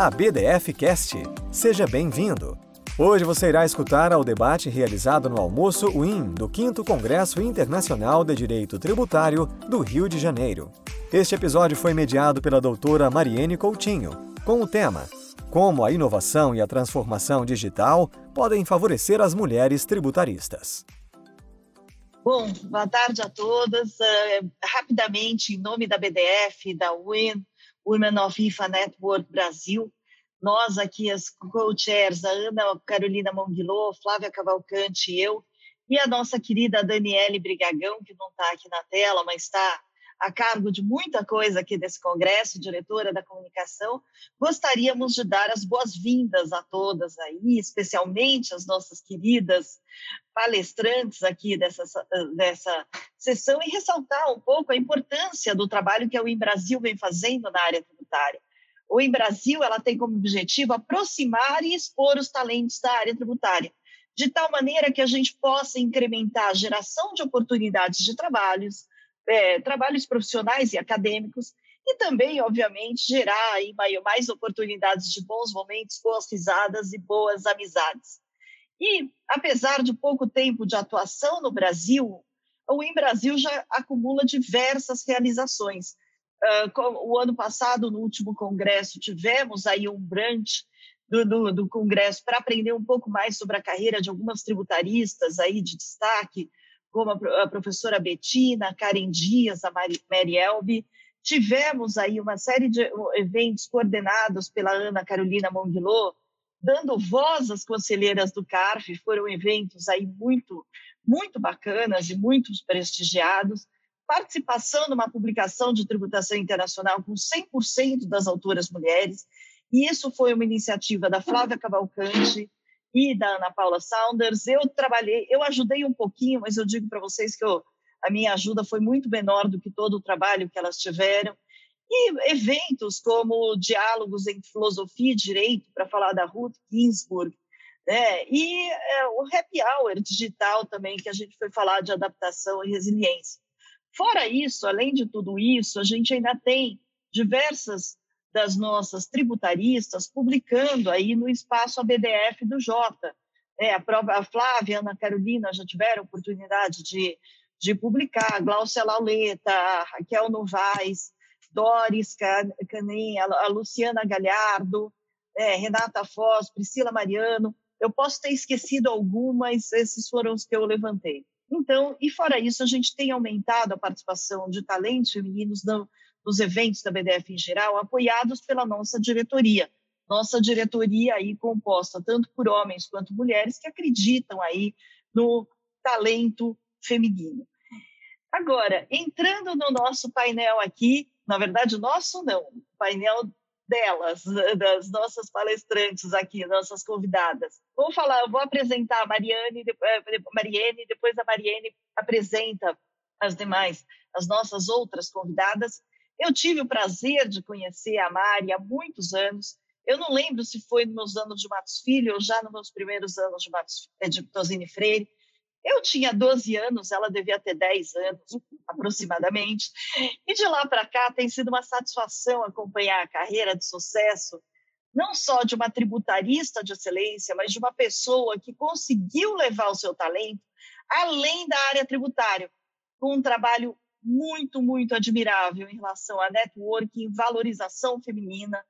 a BDF Cast. Seja bem-vindo. Hoje você irá escutar ao debate realizado no almoço WIN do 5 Congresso Internacional de Direito Tributário do Rio de Janeiro. Este episódio foi mediado pela doutora Mariene Coutinho, com o tema Como a inovação e a transformação digital podem favorecer as mulheres tributaristas. Bom, boa tarde a todas. Uh, rapidamente, em nome da BDF, da WIN, Women of IFA Network Brasil, nós aqui, as co-chairs, a Ana Carolina Monguilô, Flávia Cavalcante e eu, e a nossa querida Daniele Brigagão, que não está aqui na tela, mas está a cargo de muita coisa aqui desse congresso, diretora da comunicação, gostaríamos de dar as boas-vindas a todas aí, especialmente as nossas queridas palestrantes aqui dessa, dessa sessão e ressaltar um pouco a importância do trabalho que a UIM Brasil vem fazendo na área tributária. O UIM Brasil ela tem como objetivo aproximar e expor os talentos da área tributária, de tal maneira que a gente possa incrementar a geração de oportunidades de trabalhos, é, trabalhos profissionais e acadêmicos, e também, obviamente, gerar aí mais oportunidades de bons momentos, boas risadas e boas amizades. E, apesar de pouco tempo de atuação no Brasil, o Em Brasil já acumula diversas realizações. Uh, o ano passado, no último congresso, tivemos aí um brunch do, do, do congresso para aprender um pouco mais sobre a carreira de algumas tributaristas aí de destaque, como a, professora Betina, Karen Dias, a Mary Elbe. Tivemos aí uma série de eventos coordenados pela Ana Carolina Monguilô, dando voz às conselheiras do CARF, foram eventos aí muito, muito bacanas e muito prestigiados. Participação numa publicação de tributação internacional com 100% das autoras mulheres, e isso foi uma iniciativa da Flávia Cavalcante, e da Ana Paula Saunders. Eu trabalhei, eu ajudei um pouquinho, mas eu digo para vocês que eu, a minha ajuda foi muito menor do que todo o trabalho que elas tiveram. E eventos como diálogos em filosofia e direito, para falar da Ruth Ginsburg, né? e é, o happy hour digital também, que a gente foi falar de adaptação e resiliência. Fora isso, além de tudo isso, a gente ainda tem diversas das nossas tributaristas publicando aí no espaço ABDF do Jota. É, a, a Flávia a Ana Carolina já tiveram oportunidade de, de publicar, a Glaucia Lauleta, a Raquel Novaes, Doris Canem, a Luciana Galhardo, é, Renata Foz, Priscila Mariano. Eu posso ter esquecido algumas, esses foram os que eu levantei. Então, e fora isso, a gente tem aumentado a participação de talentos femininos no, nos eventos da BDF em geral, apoiados pela nossa diretoria. Nossa diretoria aí composta tanto por homens quanto mulheres que acreditam aí no talento feminino. Agora, entrando no nosso painel aqui, na verdade, nosso não, painel delas, das nossas palestrantes aqui, nossas convidadas. Vou falar, vou apresentar a Mariane, eh, Mariene, depois a Mariene apresenta as demais, as nossas outras convidadas. Eu tive o prazer de conhecer a Mari há muitos anos. Eu não lembro se foi nos meus anos de Matos Filho ou já nos meus primeiros anos de, Matos, eh, de Tosini Freire. Eu tinha 12 anos, ela devia ter 10 anos, aproximadamente. E de lá para cá tem sido uma satisfação acompanhar a carreira de sucesso, não só de uma tributarista de excelência, mas de uma pessoa que conseguiu levar o seu talento além da área tributária, com um trabalho muito, muito admirável em relação a networking, valorização feminina,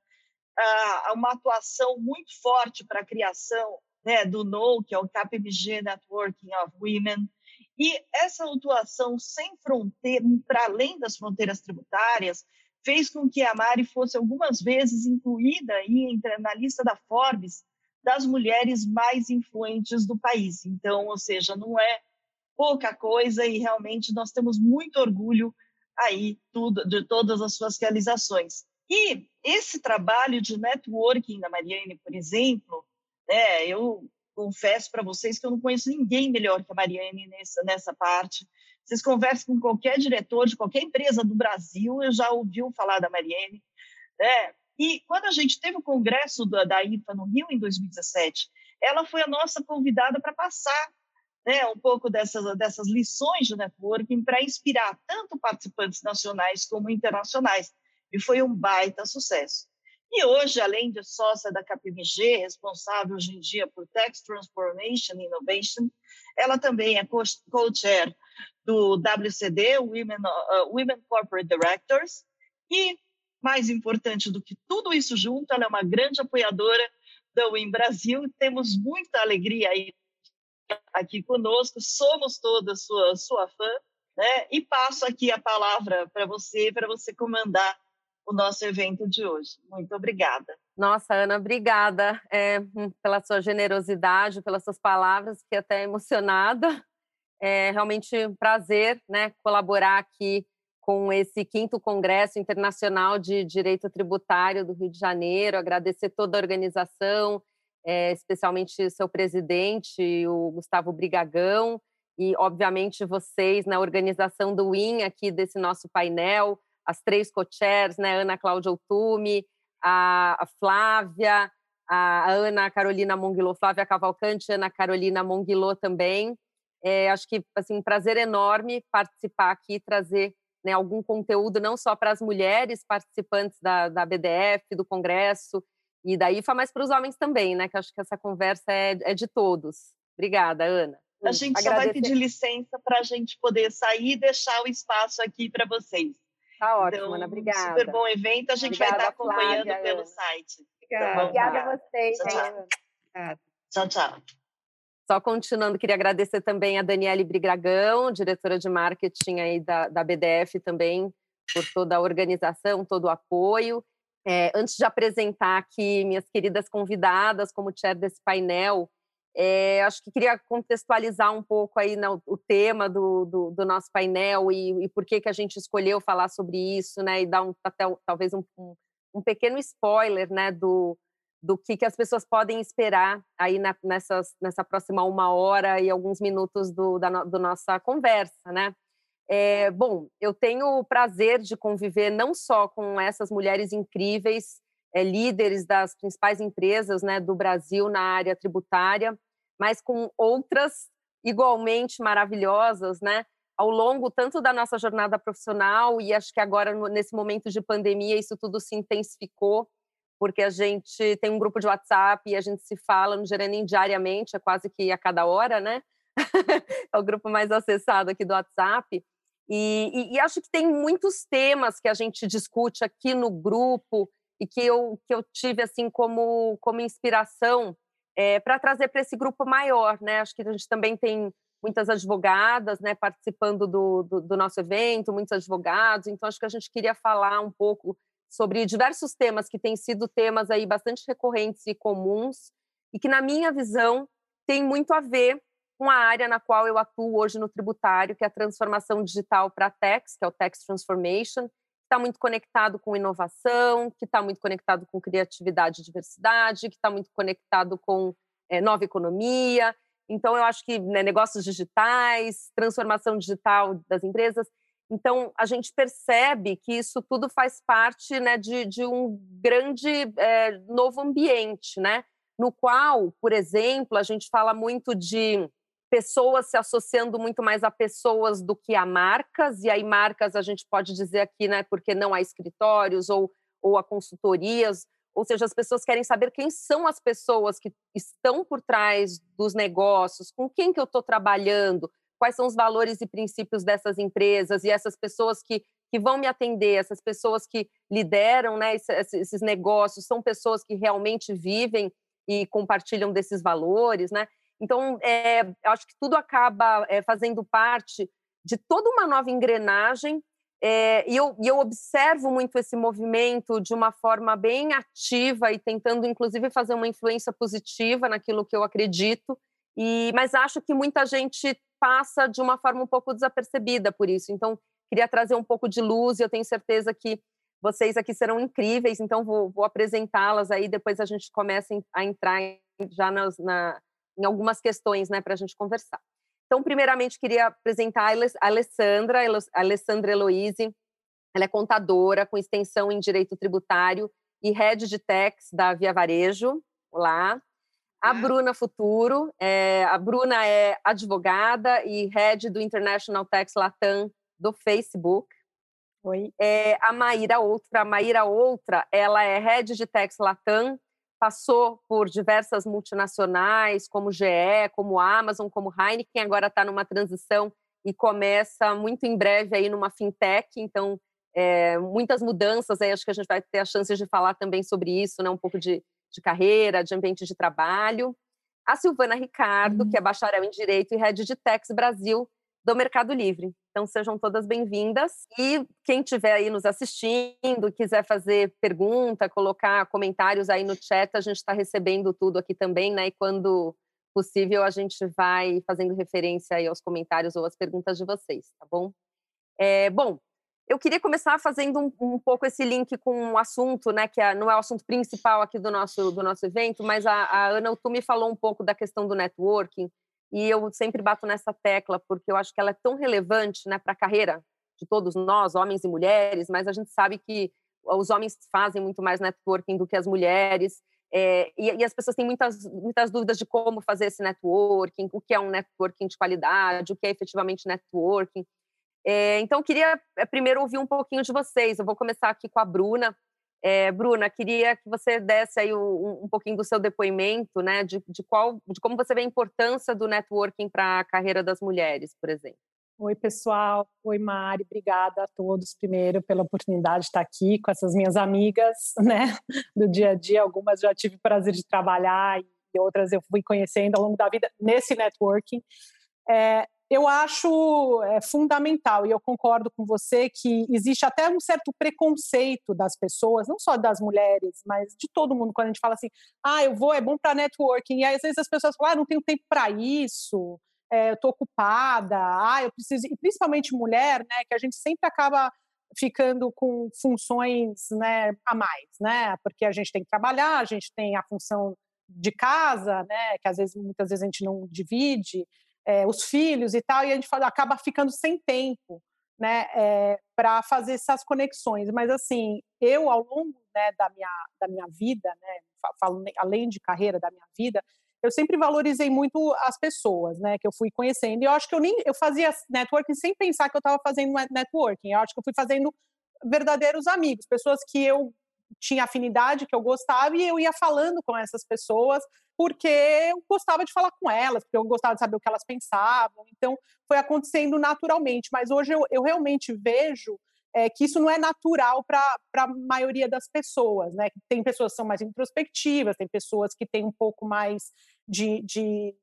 a uma atuação muito forte para a criação né, do NO, que é o KPMG Networking of Women, e essa atuação sem fronteira, para além das fronteiras tributárias, fez com que a Mari fosse algumas vezes incluída aí na lista da Forbes das mulheres mais influentes do país. Então, ou seja, não é pouca coisa e realmente nós temos muito orgulho aí tudo, de todas as suas realizações. E esse trabalho de networking da Mariane, por exemplo, né, eu confesso para vocês que eu não conheço ninguém melhor que a Mariane nessa, nessa parte. Vocês conversam com qualquer diretor de qualquer empresa do Brasil, eu já ouviu falar da Mariane. Né? E quando a gente teve o congresso da, da IFA no Rio em 2017, ela foi a nossa convidada para passar né, um pouco dessas, dessas lições de networking para inspirar tanto participantes nacionais como internacionais. E foi um baita sucesso. E hoje, além de sócia da KPMG, responsável hoje em dia por Tax Transformation Innovation, ela também é co-chair do WCD, Women, uh, Women Corporate Directors, e, mais importante do que tudo isso junto, ela é uma grande apoiadora da WIN Brasil. Temos muita alegria aí aqui conosco, somos todas sua, sua fã, né? E passo aqui a palavra para você, para você comandar o nosso evento de hoje. Muito obrigada. Nossa, Ana, obrigada é, pela sua generosidade, pelas suas palavras, fiquei até emocionada. É realmente um prazer né, colaborar aqui com esse quinto Congresso Internacional de Direito Tributário do Rio de Janeiro, agradecer toda a organização, é, especialmente seu presidente, o Gustavo Brigagão, e, obviamente, vocês na organização do WIN aqui desse nosso painel, as três co-chairs, né, Ana Cláudia Otume, a, Flávia, a Ana Carolina Monguilô, Flávia Cavalcante, Ana Carolina Monguilô também. É, acho que assim um prazer enorme participar aqui, trazer né, algum conteúdo não só para as mulheres participantes da, da BDF, do Congresso e da IFA, mas para os homens também, né? Que acho que essa conversa é, é de todos. Obrigada, Ana. A gente Agradecer. só vai pedir licença para a gente poder sair e deixar o espaço aqui para vocês. Tá ótimo, então, Ana. Obrigada. Super bom evento. A gente obrigada, vai estar acompanhando Flávia, pelo Ana. site. Obrigada. Então, obrigada a vocês. Tchau, tchau. tchau, tchau. Só continuando, queria agradecer também a Daniele Brigragão, diretora de marketing aí da, da BDF também, por toda a organização, todo o apoio. É, antes de apresentar aqui minhas queridas convidadas como chair desse painel, é, acho que queria contextualizar um pouco aí né, o tema do, do, do nosso painel e, e, por que, que a gente escolheu falar sobre isso, né? E dar um, até talvez um, um, pequeno spoiler, né? Do, do que, que as pessoas podem esperar aí na, nessas, nessa próxima uma hora e alguns minutos do, da do nossa conversa, né? É, bom, eu tenho o prazer de conviver não só com essas mulheres incríveis é, líderes das principais empresas né, do Brasil na área tributária, mas com outras igualmente maravilhosas, né? Ao longo tanto da nossa jornada profissional e acho que agora nesse momento de pandemia isso tudo se intensificou, porque a gente tem um grupo de WhatsApp e a gente se fala no Gerenim diariamente, é quase que a cada hora, né? é o grupo mais acessado aqui do WhatsApp. E, e, e, acho que tem muitos temas que a gente discute aqui no grupo e que eu, que eu tive assim como, como inspiração é, eh, para trazer para esse grupo maior, né? Acho que a gente também tem muitas advogadas, né, participando do, do, do nosso evento, muitos advogados. Então acho que a gente queria falar um pouco sobre diversos temas que têm sido temas aí bastante recorrentes e comuns e que na minha visão tem muito a ver com a área na qual eu atuo hoje no tributário, que é a transformação digital para a tax, que é o tax transformation, está muito conectado com inovação, que está muito conectado com criatividade e diversidade, que está muito conectado com é, nova economia. Então, eu acho que né, negócios digitais, transformação digital das empresas. Então, a gente percebe que isso tudo faz parte né, de, de um grande é, novo ambiente, né? no qual, por exemplo, a gente fala muito de pessoas se associando muito mais a pessoas do que a marcas, e aí marcas a gente pode dizer aqui, né, porque não há escritórios ou, ou a consultorias, ou seja, as pessoas querem saber quem são as pessoas que estão por trás dos negócios, com quem que eu estou trabalhando, quais são os valores e princípios dessas empresas e essas pessoas que, que vão me atender, essas pessoas que lideram né, esses, esses negócios, são pessoas que realmente vivem e compartilham desses valores, né? Então, é, acho que tudo acaba é, fazendo parte de toda uma nova engrenagem. É, e, eu, e eu observo muito esse movimento de uma forma bem ativa e tentando, inclusive, fazer uma influência positiva naquilo que eu acredito. E, mas acho que muita gente passa de uma forma um pouco desapercebida por isso. Então, queria trazer um pouco de luz e eu tenho certeza que vocês aqui serão incríveis, então vou, vou apresentá-las aí, depois a gente começa a entrar já nas, na, em algumas questões né, para a gente conversar. Então, primeiramente, queria apresentar a Alessandra, a Alessandra Eloise. Ela é contadora com extensão em Direito Tributário e Head de Tax da Via Varejo. Olá. A Bruna Futuro. É, a Bruna é advogada e Head do International Tax Latam do Facebook. Oi. É, a Maíra Outra. A Maíra Outra, ela é head de Tex Latam, passou por diversas multinacionais, como GE, como Amazon, como Heineken, agora está numa transição e começa muito em breve aí numa fintech, então é, muitas mudanças aí, acho que a gente vai ter a chance de falar também sobre isso, né? um pouco de, de carreira, de ambiente de trabalho. A Silvana Ricardo, uhum. que é bacharel em Direito e Head de Tex Brasil do Mercado Livre. Então sejam todas bem-vindas e quem estiver aí nos assistindo, quiser fazer pergunta, colocar comentários aí no chat, a gente está recebendo tudo aqui também, né? E quando possível a gente vai fazendo referência aí aos comentários ou às perguntas de vocês, tá bom? É, bom, eu queria começar fazendo um, um, pouco esse link com um assunto, né, que é, não é o assunto principal aqui do nosso, do nosso evento, mas a, a Ana me falou um pouco da questão do networking, e eu sempre bato nessa tecla, porque eu acho que ela é tão relevante né, para a carreira de todos nós, homens e mulheres, mas a gente sabe que os homens fazem muito mais networking do que as mulheres, é, e, e, as pessoas têm muitas, muitas dúvidas de como fazer esse networking, o que é um networking de qualidade, o que é efetivamente networking. É, então, queria é, primeiro ouvir um pouquinho de vocês. Eu vou começar aqui com a Bruna. É, Bruna, queria que você desse aí um, um pouquinho do seu depoimento, né, de, de, qual, de como você vê a importância do networking para a carreira das mulheres, por exemplo. Oi, pessoal. Oi, Mari. Obrigada a todos, primeiro, pela oportunidade de estar aqui com essas minhas amigas, né, do dia a dia. Algumas já tive o prazer de trabalhar e outras eu fui conhecendo ao longo da vida nesse networking. É, eu acho é, fundamental, e eu concordo com você, que existe até um certo preconceito das pessoas, não só das mulheres, mas de todo mundo, quando a gente fala assim, ah, eu vou, é bom para networking, e aí, às vezes as pessoas falam, ah, não tenho tempo para isso, é, eu estou ocupada, ah, eu preciso, e principalmente mulher, né, que a gente sempre acaba ficando com funções né, a mais, né, porque a gente tem que trabalhar, a gente tem a função de casa, né, que às vezes, muitas vezes a gente não divide, é, os filhos e tal, e a gente fala, acaba ficando sem tempo, né, é, para fazer essas conexões. Mas assim, eu ao longo né, da minha da minha vida, né, falo além de carreira da minha vida, eu sempre valorizei muito as pessoas, né, que eu fui conhecendo. E eu acho que eu nem eu fazia networking sem pensar que eu estava fazendo networking. Eu acho que eu fui fazendo verdadeiros amigos, pessoas que eu tinha afinidade, que eu gostava, e eu ia falando com essas pessoas, porque eu gostava de falar com elas, porque eu gostava de saber o que elas pensavam. Então, foi acontecendo naturalmente. Mas hoje eu, eu realmente vejo é, que isso não é natural para a maioria das pessoas, né? Tem pessoas que são mais introspectivas, tem pessoas que têm um pouco mais de, de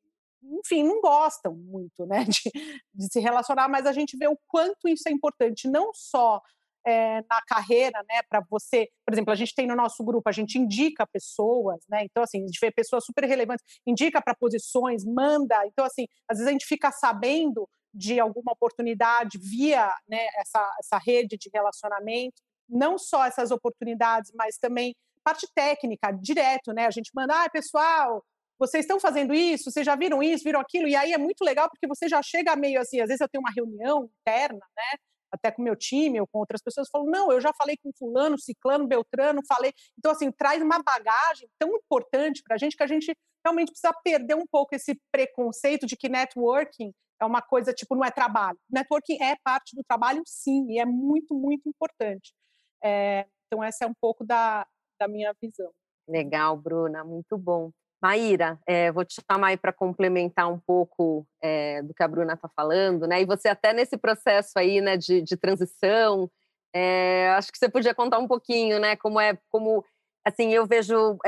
enfim, não gostam muito, né, de, de, se relacionar, mas a gente vê o quanto isso é importante, não só é, na carreira, né, para você, por exemplo, a gente tem no nosso grupo, a gente indica pessoas, né, então assim, a gente vê pessoas super relevantes, indica para posições, manda, então assim, às vezes a gente fica sabendo de alguma oportunidade via né, essa, essa rede de relacionamento, não só essas oportunidades, mas também parte técnica, direto, né, a gente manda, ah, pessoal, vocês estão fazendo isso, vocês já viram isso, viram aquilo, e aí é muito legal porque você já chega meio assim, às vezes eu tenho uma reunião interna, né, até com meu time ou com outras pessoas, falam, não, eu já falei com fulano, ciclano, beltrano, falei. Então, assim, traz uma bagagem tão importante para a gente que a gente realmente precisa perder um pouco esse preconceito de que networking é uma coisa, tipo, não é trabalho. Networking é parte do trabalho, sim, e é muito, muito importante. É, então, essa é um pouco da, da minha visão. Legal, Bruna, muito bom. Maíra, é, vou te chamar aí para complementar um pouco é, do que a Bruna está falando, né? E você até nesse processo aí, né, de, de transição, é, acho que você podia contar um pouquinho, né? Como é, como assim, eu vejo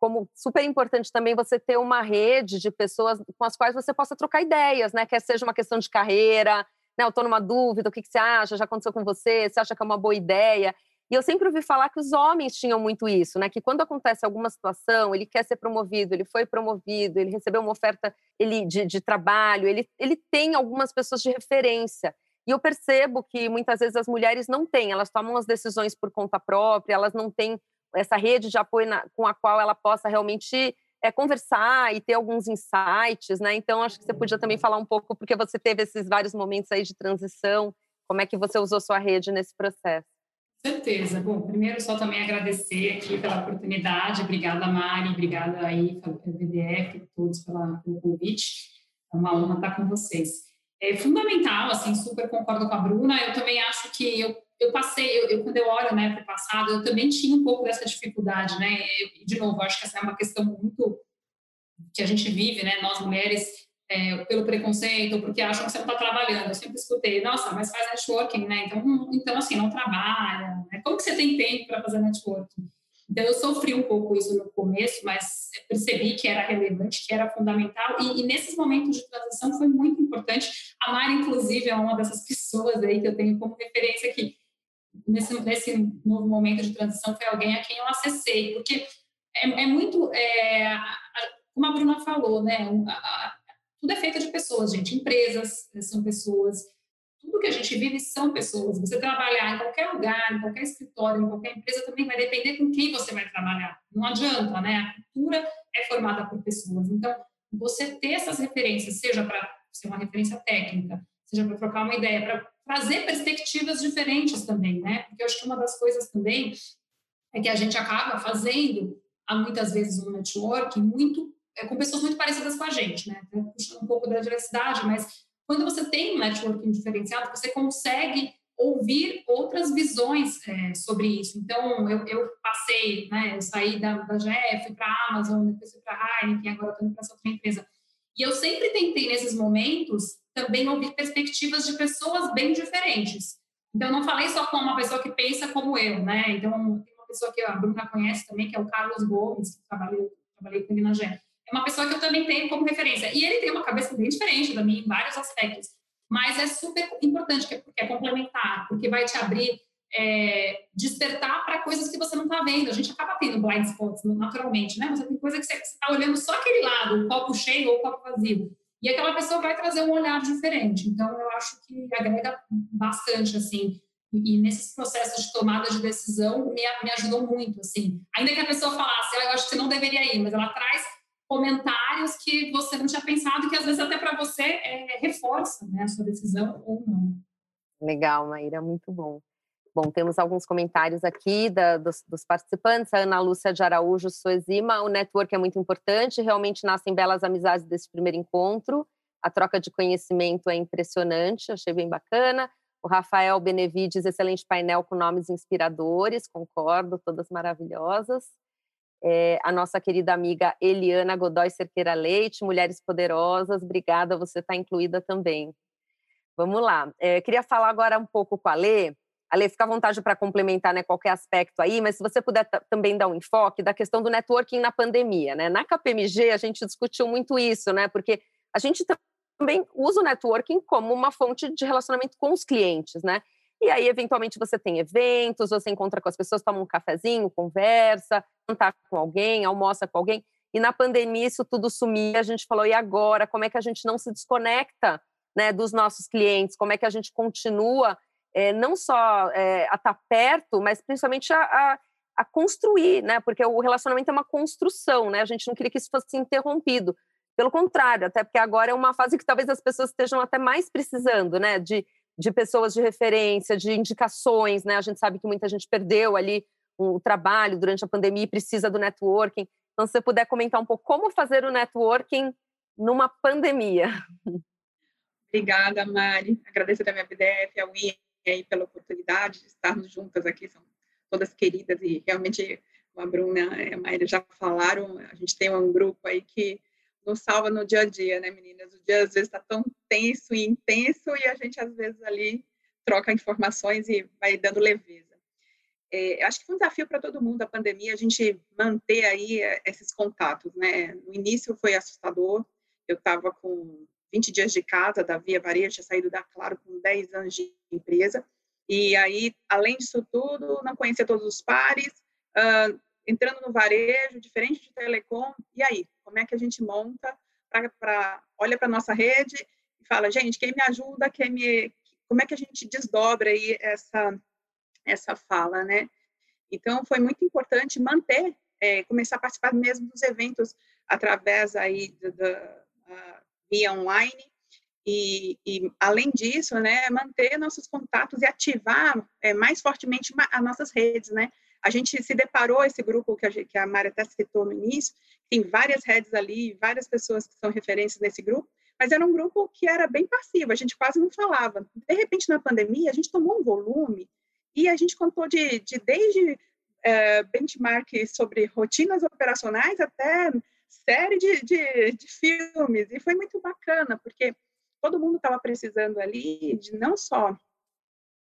como super importante também você ter uma rede de pessoas com as quais você possa trocar ideias, né? Quer seja uma questão de carreira, né? Eu estou numa dúvida, o que, que você acha? Já aconteceu com você? Você acha que é uma boa ideia? E eu sempre ouvi falar que os homens tinham muito isso, né? Que quando acontece alguma situação, ele quer ser promovido, ele foi promovido, ele recebeu uma oferta ele, de, de trabalho, ele, ele tem algumas pessoas de referência. E eu percebo que muitas vezes as mulheres não têm, elas tomam as decisões por conta própria, elas não têm essa rede de apoio na, com a qual ela possa realmente é, conversar e ter alguns insights, né? Então, acho que você podia também falar um pouco, porque você teve esses vários momentos aí de transição, como é que você usou sua rede nesse processo? Certeza. Bom, primeiro só também agradecer aqui pela oportunidade. Obrigada, Mari. Obrigada aí pelo VDF, todos pela, pelo convite. É uma honra estar com vocês. É fundamental, assim, super concordo com a Bruna. Eu também acho que eu, eu passei, eu, eu, quando eu olho né, para o passado, eu também tinha um pouco dessa dificuldade, né? E, de novo, acho que essa é uma questão muito que a gente vive, né? Nós mulheres, é, pelo preconceito, porque acham que você não está trabalhando. Eu sempre escutei, nossa, mas faz networking, né? Então, então assim, não trabalha. Né? Como que você tem tempo para fazer networking? Então, eu sofri um pouco isso no começo, mas percebi que era relevante, que era fundamental, e, e, nesses momentos de transição foi muito importante. A Mari, inclusive, é uma dessas pessoas aí que eu tenho como referência aqui nesse, nesse novo momento de transição foi alguém a quem eu acessei, porque é, é muito, é, como a Bruna falou, né? A, a, tudo é feito de pessoas, gente. Empresas são pessoas. Tudo que a gente vive são pessoas. Você trabalhar em qualquer lugar, em qualquer escritório, em qualquer empresa, também vai depender com quem você vai trabalhar. Não adianta, né? A cultura é formada por pessoas. Então, você ter essas referências, seja para ser uma referência técnica, seja para trocar uma ideia, para trazer perspectivas diferentes também, né? Porque eu acho que uma das coisas também é que a gente acaba fazendo, muitas vezes, um networking muito é, com pessoas muito parecidas com a gente, né? Puxando um pouco da diversidade, mas quando você tem um networking diferenciado, você consegue ouvir outras visões é, sobre isso. Então, eu, eu, passei, né? Eu saí da, da GE, fui para a Amazon, depois fui para a Heineken, agora estou indo para essa outra empresa. E eu sempre tentei, nesses momentos, também ouvir perspectivas de pessoas bem diferentes. Então, eu não falei só com uma pessoa que pensa como eu, né? Então, tem uma pessoa que a Bruna conhece também, que é o Carlos Gomes, que trabalhei, trabalhei com ele na GE. É uma pessoa que eu também tenho como referência. E ele tem uma cabeça bem diferente da minha em vários aspectos. Mas é super importante, porque é complementar, porque vai te abrir, é, despertar para coisas que você não está vendo. A gente acaba tendo blind spots, naturalmente, né? Você tem coisa que você está olhando só aquele lado, o copo cheio ou o copo vazio e aquela pessoa vai trazer um olhar diferente. Então, eu acho que agrega bastante, assim, e, nesses processos de tomada de decisão me, me ajudou muito, assim. Ainda que a pessoa falasse, ah, eu acho que você não deveria ir, mas ela traz comentários que você não tinha pensado, que às vezes até para você é, reforça né, a sua decisão ou não. Legal, Maíra, muito bom. Bom, temos alguns comentários aqui da, dos, dos, participantes. A Ana Lúcia de Araújo Soezima. O network é muito importante, realmente nascem belas amizades desse primeiro encontro. A troca de conhecimento é impressionante, achei bem bacana. O Rafael Benevides, excelente painel com nomes inspiradores, concordo, todas maravilhosas. É, a nossa querida amiga Eliana Godoy Cerqueira Leite, Mulheres Poderosas, obrigada, você está incluída também. Vamos lá, é, queria falar agora um pouco com a Lê, Ale, fica à vontade para complementar né, qualquer aspecto aí, mas se você puder também dar um enfoque da questão do networking na pandemia. Né? Na KPMG, a gente discutiu muito isso, né? porque a gente também usa o networking como uma fonte de relacionamento com os clientes. Né? E aí, eventualmente, você tem eventos, você encontra com as pessoas, toma um cafezinho, conversa, cantar com alguém, almoça com alguém. E na pandemia, isso tudo sumia. A gente falou, e agora? Como é que a gente não se desconecta né, dos nossos clientes? Como é que a gente continua é, não só é, a estar tá perto, mas principalmente a, a, a, construir, né? Porque o relacionamento é uma construção, né? A gente não queria que isso fosse interrompido. Pelo contrário, até porque agora é uma fase que talvez as pessoas estejam até mais precisando, né? De, de pessoas de referência, de indicações, né? A gente sabe que muita gente perdeu ali o trabalho durante a pandemia e precisa do networking. Então, se você puder comentar um pouco como fazer o networking numa pandemia. Obrigada, Mari. Agradeço também a BDF, a WIA, aí pela oportunidade de estarmos juntas aqui, são todas queridas e realmente a Bruna e a Maíra já falaram, a gente tem um grupo aí que nos salva no dia a dia, né, meninas? O dia às vezes está tão tenso e intenso e a gente às vezes ali troca informações e vai dando leveza. É, acho que foi um desafio para todo mundo a pandemia, a gente manter aí é, esses contatos, né? No início foi assustador, eu estava com 20 dias de casa da Via Varejo, tinha saído da Claro com 10 anos de empresa. E aí, além disso tudo, não conhecia todos os pares, uh, entrando no varejo, diferente de telecom. E aí, como é que a gente monta para olha para nossa rede e fala, gente, quem me ajuda, quem me como é que a gente desdobra aí essa essa fala, né? Então foi muito importante manter, é, começar a participar mesmo dos eventos através aí da, via online. E, e, além disso, né, manter nossos contatos e ativar é, mais fortemente as nossas redes, né? A gente se deparou esse grupo que a, que a até citou no início, tem várias redes ali, várias pessoas que são referências nesse grupo, mas era um grupo que era bem passivo, a gente quase não falava. De repente, na pandemia, a gente tomou um volume E a gente contou de, de desde é, benchmark sobre rotinas operacionais até série de, de, de filmes. E foi muito bacana, porque todo mundo estava precisando ali de não só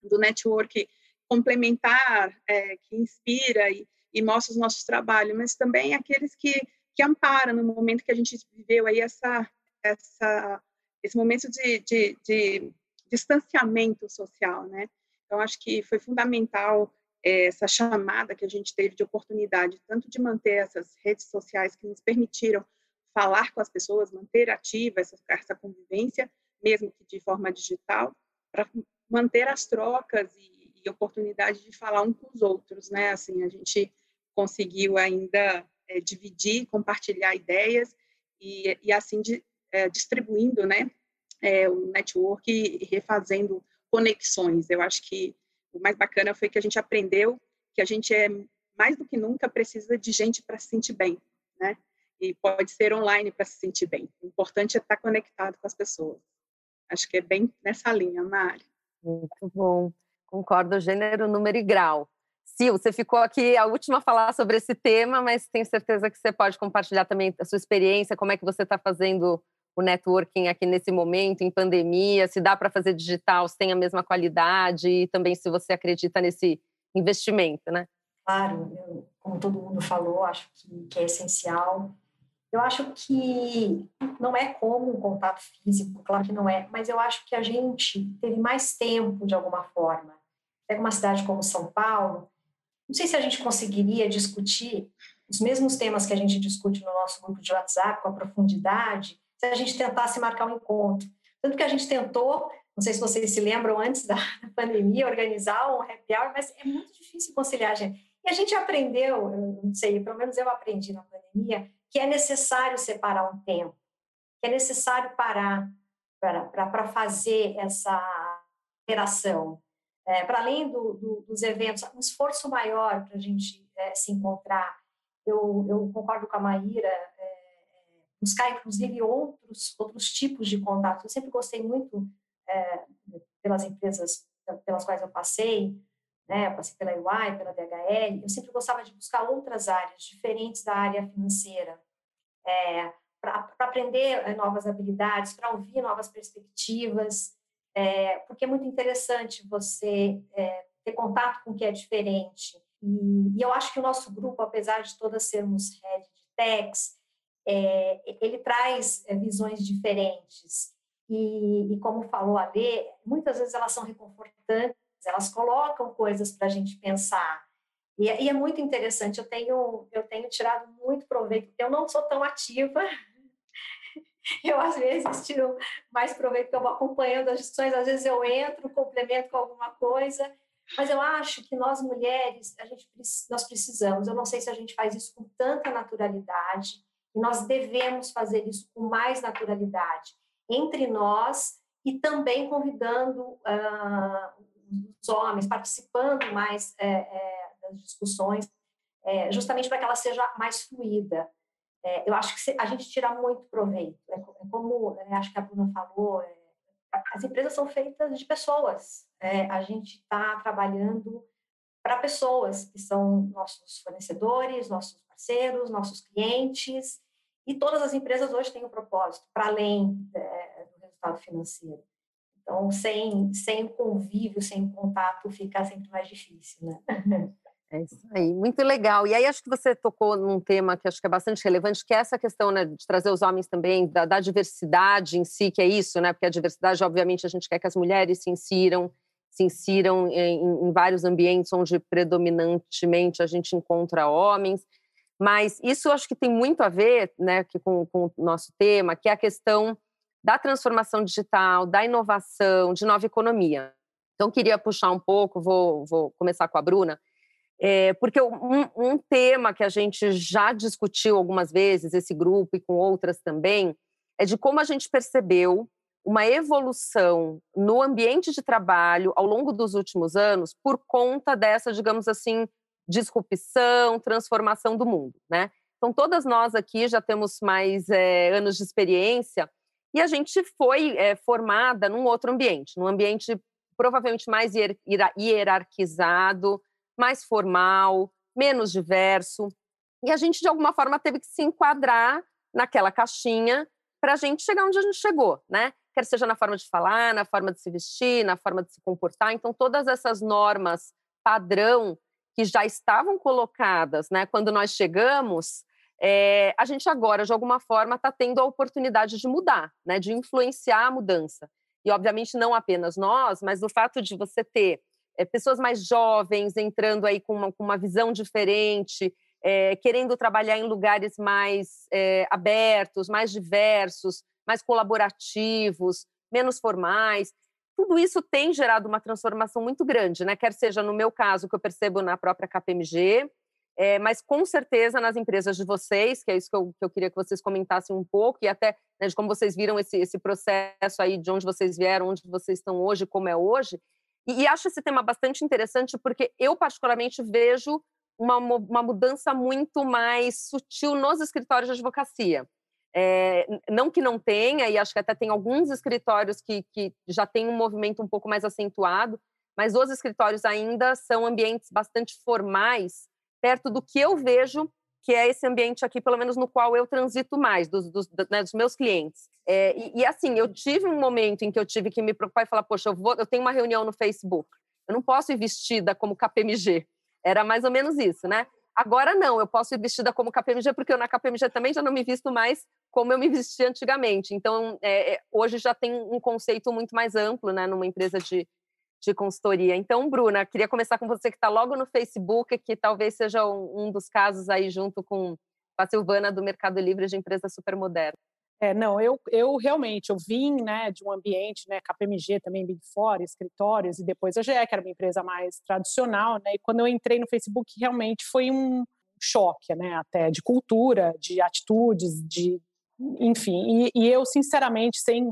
do network complementar, é, que inspira e, e, mostra os nossos trabalhos, mas também aqueles que, que amparam no momento que a gente viveu aí essa, essa, esse momento de, de, de distanciamento social, né? Então, acho que foi fundamental é, essa chamada que a gente teve de oportunidade, tanto de manter essas redes sociais que nos permitiram falar com as pessoas, manter ativa essa, essa convivência, mesmo que de forma digital, para manter as trocas e, oportunidade de falar um com os outros, né? Assim, a gente conseguiu ainda é, dividir, compartilhar ideias e, e assim de, é, distribuindo, né? É, o network e refazendo conexões. Eu acho que o mais bacana foi que a gente aprendeu que a gente é mais do que nunca precisa de gente para se sentir bem, né? E pode ser online para se sentir bem. O importante é estar conectado com as pessoas. Acho que é bem nessa linha, Mari. Muito bom. Concordo, gênero, número e grau. Sil, você ficou aqui a última a falar sobre esse tema, mas tenho certeza que você pode compartilhar também a sua experiência, como é que você está fazendo o networking aqui nesse momento, em pandemia, se dá para fazer digital, se tem a mesma qualidade e também se você acredita nesse investimento, né? Claro, eu, como todo mundo falou, acho que, que é essencial. Eu acho que não é como um contato físico, claro que não é, mas eu acho que a gente teve mais tempo de alguma forma. Pega uma cidade como São Paulo, não sei se a gente conseguiria discutir os mesmos temas que a gente discute no nosso grupo de WhatsApp com a profundidade se a gente tentasse marcar um encontro. Tanto que a gente tentou, não sei se vocês se lembram, antes da pandemia, organizar um happy hour, mas é muito difícil conciliar, gente. E a gente aprendeu, não sei, pelo menos eu aprendi na pandemia, que é necessário separar um tempo, que é necessário parar para fazer essa interação. É, para além do, do, dos eventos, um esforço maior para a gente é, se encontrar. Eu, eu, concordo com a Maíra, é, buscar inclusive outros outros tipos de contatos. Eu sempre gostei muito é, pelas empresas pelas quais eu passei, né, passei pela UI, pela DHL, eu sempre gostava de buscar outras áreas diferentes da área financeira, é, para aprender é, novas habilidades, para ouvir novas perspectivas, é, porque é muito interessante você é, ter contato com o que é diferente. E, e, eu acho que o nosso grupo, apesar de todas sermos head de techs, é, ele traz é, visões diferentes. E, e, como falou a Lê, muitas vezes elas são reconfortantes, elas colocam coisas para a gente pensar. E, e, é muito interessante, eu tenho, eu tenho tirado muito proveito, eu não sou tão ativa, eu às vezes tiro mais proveito porque eu vou acompanhando as discussões, às vezes eu entro, complemento com alguma coisa, mas eu acho que nós mulheres, a gente, nós precisamos, eu não sei se a gente faz isso com tanta naturalidade, e nós devemos fazer isso com mais naturalidade entre nós e também convidando uh, os homens, participando mais é, é, das discussões, é, justamente para que ela seja mais fluida. É, eu acho que a gente tira muito proveito. É, é como é, acho que a Bruna falou, as empresas são feitas de pessoas. a gente está trabalhando para pessoas que são nossos fornecedores, nossos parceiros, nossos clientes, e todas as empresas hoje têm um propósito, para além é, do resultado financeiro. Então, sem, sem convívio, sem contato, fica sempre mais difícil, né? É isso aí, muito legal. E aí acho que você tocou num tema que acho que é bastante relevante, que é essa questão né, de trazer os homens também, da, da, diversidade em si, que é isso, né? Porque a diversidade, obviamente, a gente quer que as mulheres se insiram, se insiram em, em vários ambientes onde predominantemente a gente encontra homens. Mas isso acho que tem muito a ver né, com, com o nosso tema, que é a questão da transformação digital, da inovação, de nova economia. Então, queria puxar um pouco, vou, vou começar com a Bruna, é, porque um, um, tema que a gente já discutiu algumas vezes, esse grupo e com outras também, é de como a gente percebeu uma evolução no ambiente de trabalho ao longo dos últimos anos por conta dessa, digamos assim, disrupção, transformação do mundo, né? Então, todas nós aqui já temos mais é, anos de experiência e a gente foi é, formada num outro ambiente, num ambiente provavelmente mais hierarquizado, mais formal, menos diverso. E a gente, de alguma forma, teve que se enquadrar naquela caixinha para a gente chegar onde a gente chegou, né? Quer seja na forma de falar, na forma de se vestir, na forma de se comportar. Então, todas essas normas padrão que já estavam colocadas, né, quando nós chegamos, é, a gente agora, de alguma forma, está tendo a oportunidade de mudar, né, de influenciar a mudança. E, obviamente, não apenas nós, mas o fato de você ter é, pessoas mais jovens entrando aí com uma, com uma visão diferente, é, querendo trabalhar em lugares mais é, abertos, mais diversos, mais colaborativos, menos formais. Tudo isso tem gerado uma transformação muito grande, né? quer seja no meu caso, que eu percebo na própria KPMG, é, mas com certeza nas empresas de vocês, que é isso que eu, que eu queria que vocês comentassem um pouco, e até né, de como vocês viram esse, esse processo aí, de onde vocês vieram, onde vocês estão hoje, como é hoje. E, e acho esse tema bastante interessante, porque eu, particularmente, vejo uma, uma mudança muito mais sutil nos escritórios de advocacia. É, não que não tenha, e acho que até tem alguns escritórios que, que já têm um movimento um pouco mais acentuado, mas os escritórios ainda são ambientes bastante formais, perto do que eu vejo que é esse ambiente aqui, pelo menos no qual eu transito mais, dos, dos, né, dos meus clientes. É, e, e, assim, eu tive um momento em que eu tive que me preocupar e falar, poxa, eu, vou, eu tenho uma reunião no Facebook, eu não posso ir vestida como KPMG, era mais ou menos isso, né? Agora não, eu posso ir vestida como KPMG, porque eu na KPMG também já não me visto mais como eu me vestia antigamente. Então, é, é, hoje já tem um conceito muito mais amplo, né, numa empresa de, de consultoria. Então, Bruna, queria começar com você que está logo no Facebook, que talvez seja um, um dos casos aí junto com a Silvana do Mercado Livre de empresa super moderna. É, não, eu, eu realmente, eu vim, né, de um ambiente, né, KPMG também, Big Four, escritórios, e depois a GE, que era uma empresa mais tradicional, né, e quando eu entrei no Facebook, realmente foi um choque, né, até de cultura, de atitudes, de, enfim, e, e eu, sinceramente, sem,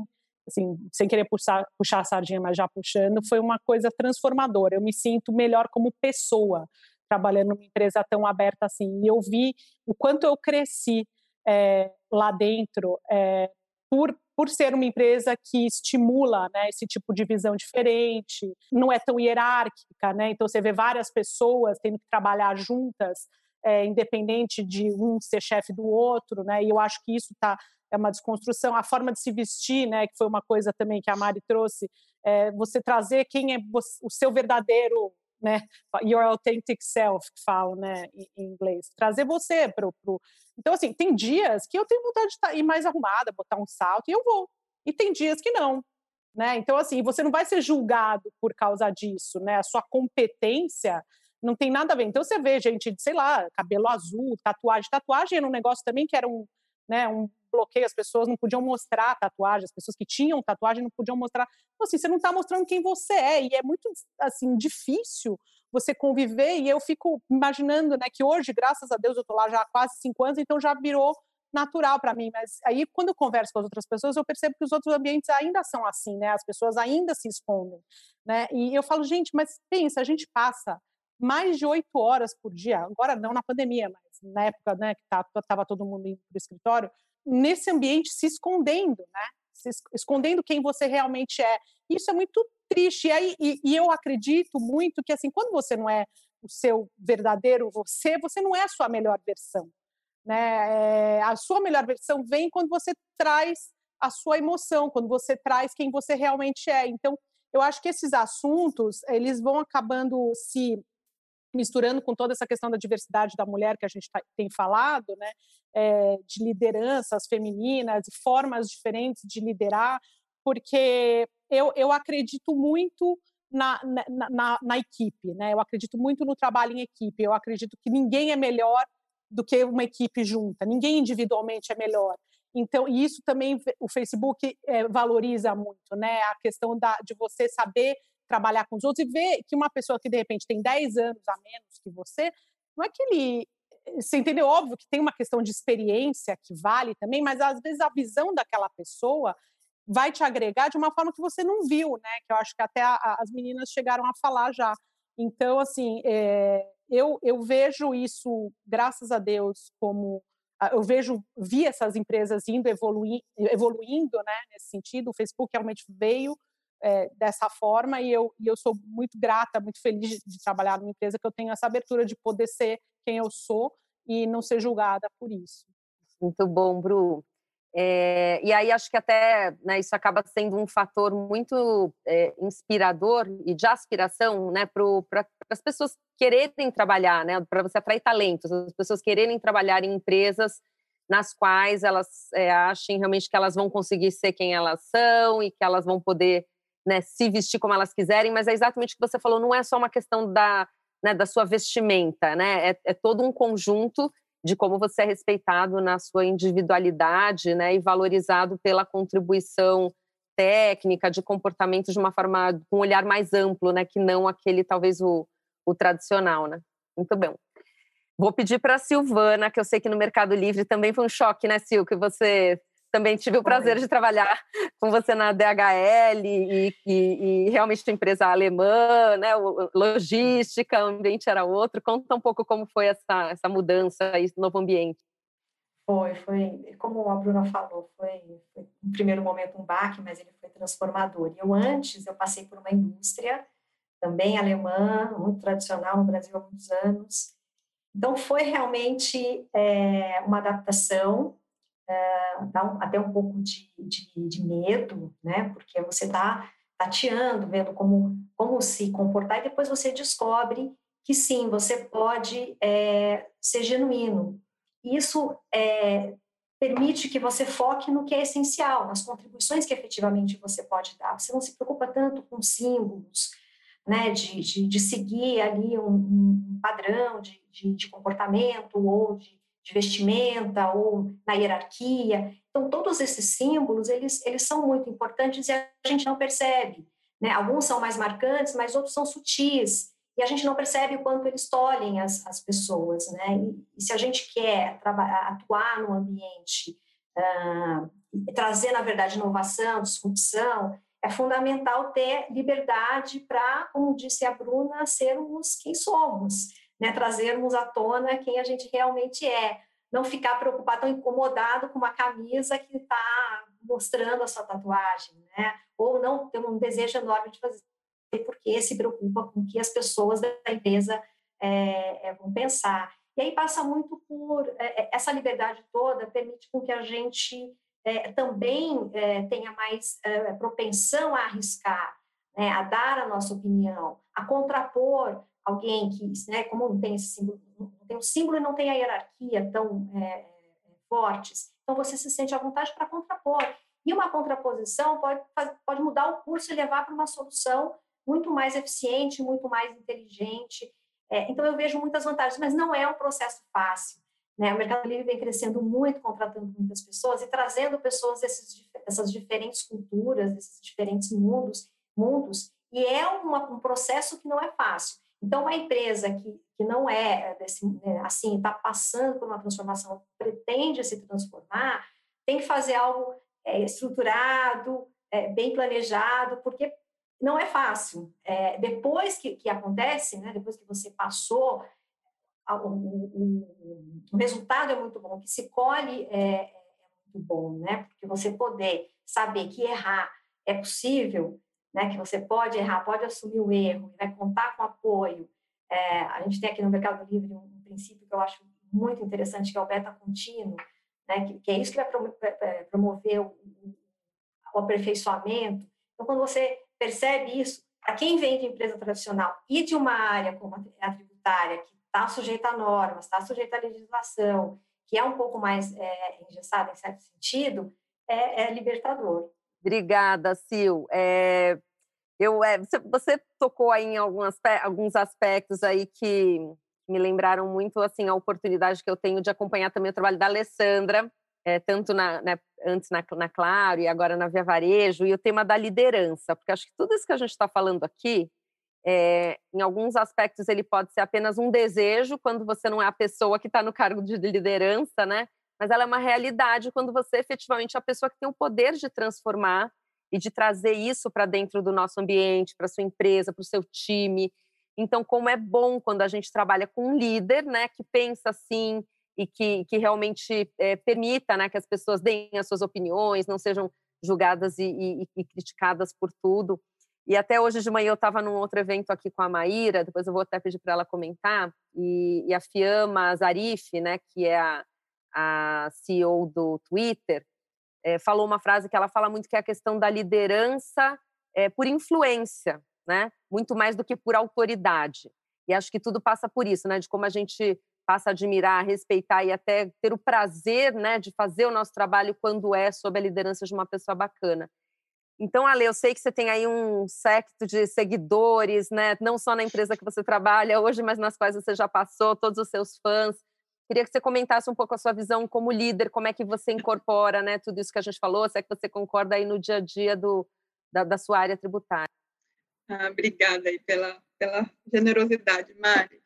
assim, sem querer puxar, puxar a sardinha, mas já puxando, foi uma coisa transformadora, eu me sinto melhor como pessoa, trabalhando numa empresa tão aberta assim, e eu vi o quanto eu cresci, é, lá dentro, é, por, por ser uma empresa que estimula né, esse tipo de visão diferente, não é tão hierárquica, né? então você vê várias pessoas tendo que trabalhar juntas, é, independente de um ser chefe do outro, né? e eu acho que isso tá, é uma desconstrução. A forma de se vestir, né, que foi uma coisa também que a Mari trouxe, é, você trazer quem é o seu verdadeiro né? Your authentic self, que falam, né, em, inglês. Trazer você para o. Então, assim, tem dias que eu tenho vontade de tá, ir mais arrumada, botar um salto, e eu vou. E tem dias que não. Né? Então, assim, você não vai ser julgado por causa disso, né? A sua competência não tem nada a ver. Então, você vê gente, sei lá, cabelo azul, tatuagem. Tatuagem era um negócio também que era um, né, um bloqueio, as pessoas não podiam mostrar tatuagem, as pessoas que tinham tatuagem não podiam mostrar. Então, assim, você não está mostrando quem você é, e é muito, assim, difícil você conviver, e eu fico imaginando, né, que hoje, graças a Deus, eu estou lá já há quase cinco anos, então já virou natural para mim, mas aí quando eu converso com as outras pessoas, eu percebo que os outros ambientes ainda são assim, né, as pessoas ainda se escondem, né, e eu falo, gente, mas pensa, a gente passa mais de oito horas por dia, agora não na pandemia, mas na época, né, que estava tá, todo mundo indo para o escritório, nesse ambiente se escondendo, né? Se escondendo quem você realmente é. Isso é muito triste. E, aí, e, e eu acredito muito que, assim, quando você não é o seu verdadeiro você, você não é a sua melhor versão. Né? É, a sua melhor versão vem quando você traz a sua emoção, quando você traz quem você realmente é. Então, eu acho que esses assuntos, eles vão acabando se misturando com toda essa questão da diversidade da mulher que a gente tá, tem falado, né, é, de lideranças femininas, formas diferentes de liderar, porque eu, eu acredito muito na, na, na, na, equipe, né? Eu acredito muito no trabalho em equipe. Eu acredito que ninguém é melhor do que uma equipe junta. Ninguém individualmente é melhor. Então, isso também o Facebook é, valoriza muito, né? A questão da, de você saber trabalhar com os outros e ver que uma pessoa que de repente tem 10 anos a menos que você, não é que ele. Você entendeu? Óbvio que tem uma questão de experiência que vale também, mas às vezes a visão daquela pessoa vai te agregar de uma forma que você não viu, né? Que eu acho que até a, a, as meninas chegaram a falar já. Então, assim, é, eu, eu vejo isso, graças a Deus, como eu vejo, vi essas empresas indo evoluindo, né, nesse sentido. O Facebook realmente veio é, dessa forma e eu, e eu sou muito grata, muito feliz de, de trabalhar numa empresa que eu tenho essa abertura de poder ser quem eu sou e não ser julgada por isso. Muito bom, Bru. É, e aí acho que até né, isso acaba sendo um fator muito é, inspirador e de aspiração né, para as pessoas quererem trabalhar, né, para você atrair talentos, as pessoas quererem trabalhar em empresas nas quais elas é, achem realmente que elas vão conseguir ser quem elas são e que elas vão poder né, se vestir como elas quiserem, mas é exatamente o que você falou, não é só uma questão da, né, da sua vestimenta, né, é, é todo um conjunto de como você é respeitado na sua individualidade, né, e valorizado pela contribuição técnica, de comportamento de uma forma com um olhar mais amplo, né, que não aquele talvez o, o tradicional, né? Muito bem. Vou pedir para a Silvana, que eu sei que no Mercado Livre também foi um choque, né, Sil, que você também tive o prazer de trabalhar com você na DHL e, e, e realmente uma empresa alemã, né, logística, o ambiente era outro. Conta um pouco como foi essa, essa mudança, esse novo ambiente. Foi, foi, como a Bruna falou, foi, foi no primeiro momento um baque, mas ele foi transformador. Eu antes, eu passei por uma indústria também alemã, muito tradicional no Brasil há muitos anos. Então foi realmente é, uma adaptação dá um, até um pouco de, de, de, medo, né? Porque você está tateando, vendo como, como se comportar, e depois você descobre que sim, você pode é, ser genuíno. Isso é, permite que você foque no que é essencial, nas contribuições que efetivamente você pode dar. Você não se preocupa tanto com símbolos, né, de, de, de seguir ali um, um padrão de, de, de comportamento ou de de vestimenta ou na hierarquia. Então, todos esses símbolos, eles, eles são muito importantes e a gente não percebe. Né? Alguns são mais marcantes, mas outros são sutis. E a gente não percebe o quanto eles tolhem as, as pessoas. Né? E, e se a gente quer atuar no ambiente, uh, trazer, na verdade, inovação, disrupção, é fundamental ter liberdade para, como disse a Bruna, sermos quem somos né, trazermos à tona quem a gente realmente é, não ficar preocupado, tão incomodado com uma camisa que está mostrando a sua tatuagem, né? Ou não ter um desejo enorme de fazer, porque se preocupa com o que as pessoas da empresa é, é, vão pensar. E aí passa muito por é, essa liberdade toda permite com que a gente também tenha mais propensão a arriscar, né, a dar a nossa opinião, a contrapor alguém que, né, como não tem esse símbolo, não tem o símbolo e não tem a hierarquia tão é, fortes, então você se sente à vontade para contrapor. E uma contraposição pode, pode mudar o curso e levar para uma solução muito mais eficiente, muito mais inteligente. É, então, eu vejo muitas vantagens, mas não é um processo fácil. Né? O Mercado Livre vem crescendo muito, contratando muitas pessoas e trazendo pessoas desses, dessas diferentes culturas, desses diferentes mundos, mundos e é uma, um processo que não é fácil. Então, uma empresa que, que não é desse, né, assim, está passando por uma transformação, pretende se transformar, tem que fazer algo é, estruturado, é, bem planejado, porque não é fácil. É, depois que, que acontece, né, depois que você passou, o, o, o, resultado é muito bom, o que se colhe é, é muito bom, né? Porque você poder saber que errar é possível, né, que você pode errar, pode assumir o erro, vai contar com apoio. É, a gente tem aqui no Mercado Livre um, um, princípio que eu acho muito interessante, que é o beta contínuo, né, que, que é isso que vai promover o, o aperfeiçoamento. Então, quando você percebe isso, para quem vem de empresa tradicional e de uma área como a tributária, que está sujeita a normas, está sujeita à legislação, que é um pouco mais é, engessada em certo sentido, é, é libertador. Obrigada, Sil. É, eu, é, você, você, tocou aí em alguns, alguns aspectos aí que me lembraram muito assim a oportunidade que eu tenho de acompanhar também o trabalho da Alessandra, é, tanto na, né, antes na, na, Claro e agora na Via Varejo, e o tema da liderança, porque acho que tudo isso que a gente está falando aqui, é, em alguns aspectos ele pode ser apenas um desejo quando você não é a pessoa que está no cargo de liderança, né? Mas ela é uma realidade quando você efetivamente é a pessoa que tem o poder de transformar e de trazer isso para dentro do nosso ambiente, para sua empresa, para o seu time. Então, como é bom quando a gente trabalha com um líder, né, que pensa assim e que, que realmente é, permita, né, que as pessoas deem as suas opiniões, não sejam julgadas e, e, e criticadas por tudo. E até hoje de manhã eu estava num outro evento aqui com a Maíra, depois eu vou até pedir para ela comentar, e, e, a Fiamma Zarif, né, que é a, a CEO do Twitter, é, falou uma frase que ela fala muito que é a questão da liderança é, por influência, né, muito mais do que por autoridade. E acho que tudo passa por isso, né, de como a gente passa a admirar, respeitar e até ter o prazer, né, de fazer o nosso trabalho quando é sob a liderança de uma pessoa bacana. Então, Ale, eu sei que você tem aí um secto de seguidores, né? Não só na empresa que você trabalha hoje, mas nas quais você já passou, todos os seus fãs. Queria que você comentasse um pouco a sua visão como líder, como é que você incorpora, né? Tudo isso que a gente falou, se é que você concorda aí no dia a dia do, da, da sua área tributária. Ah, obrigada aí pela, pela generosidade, Mari.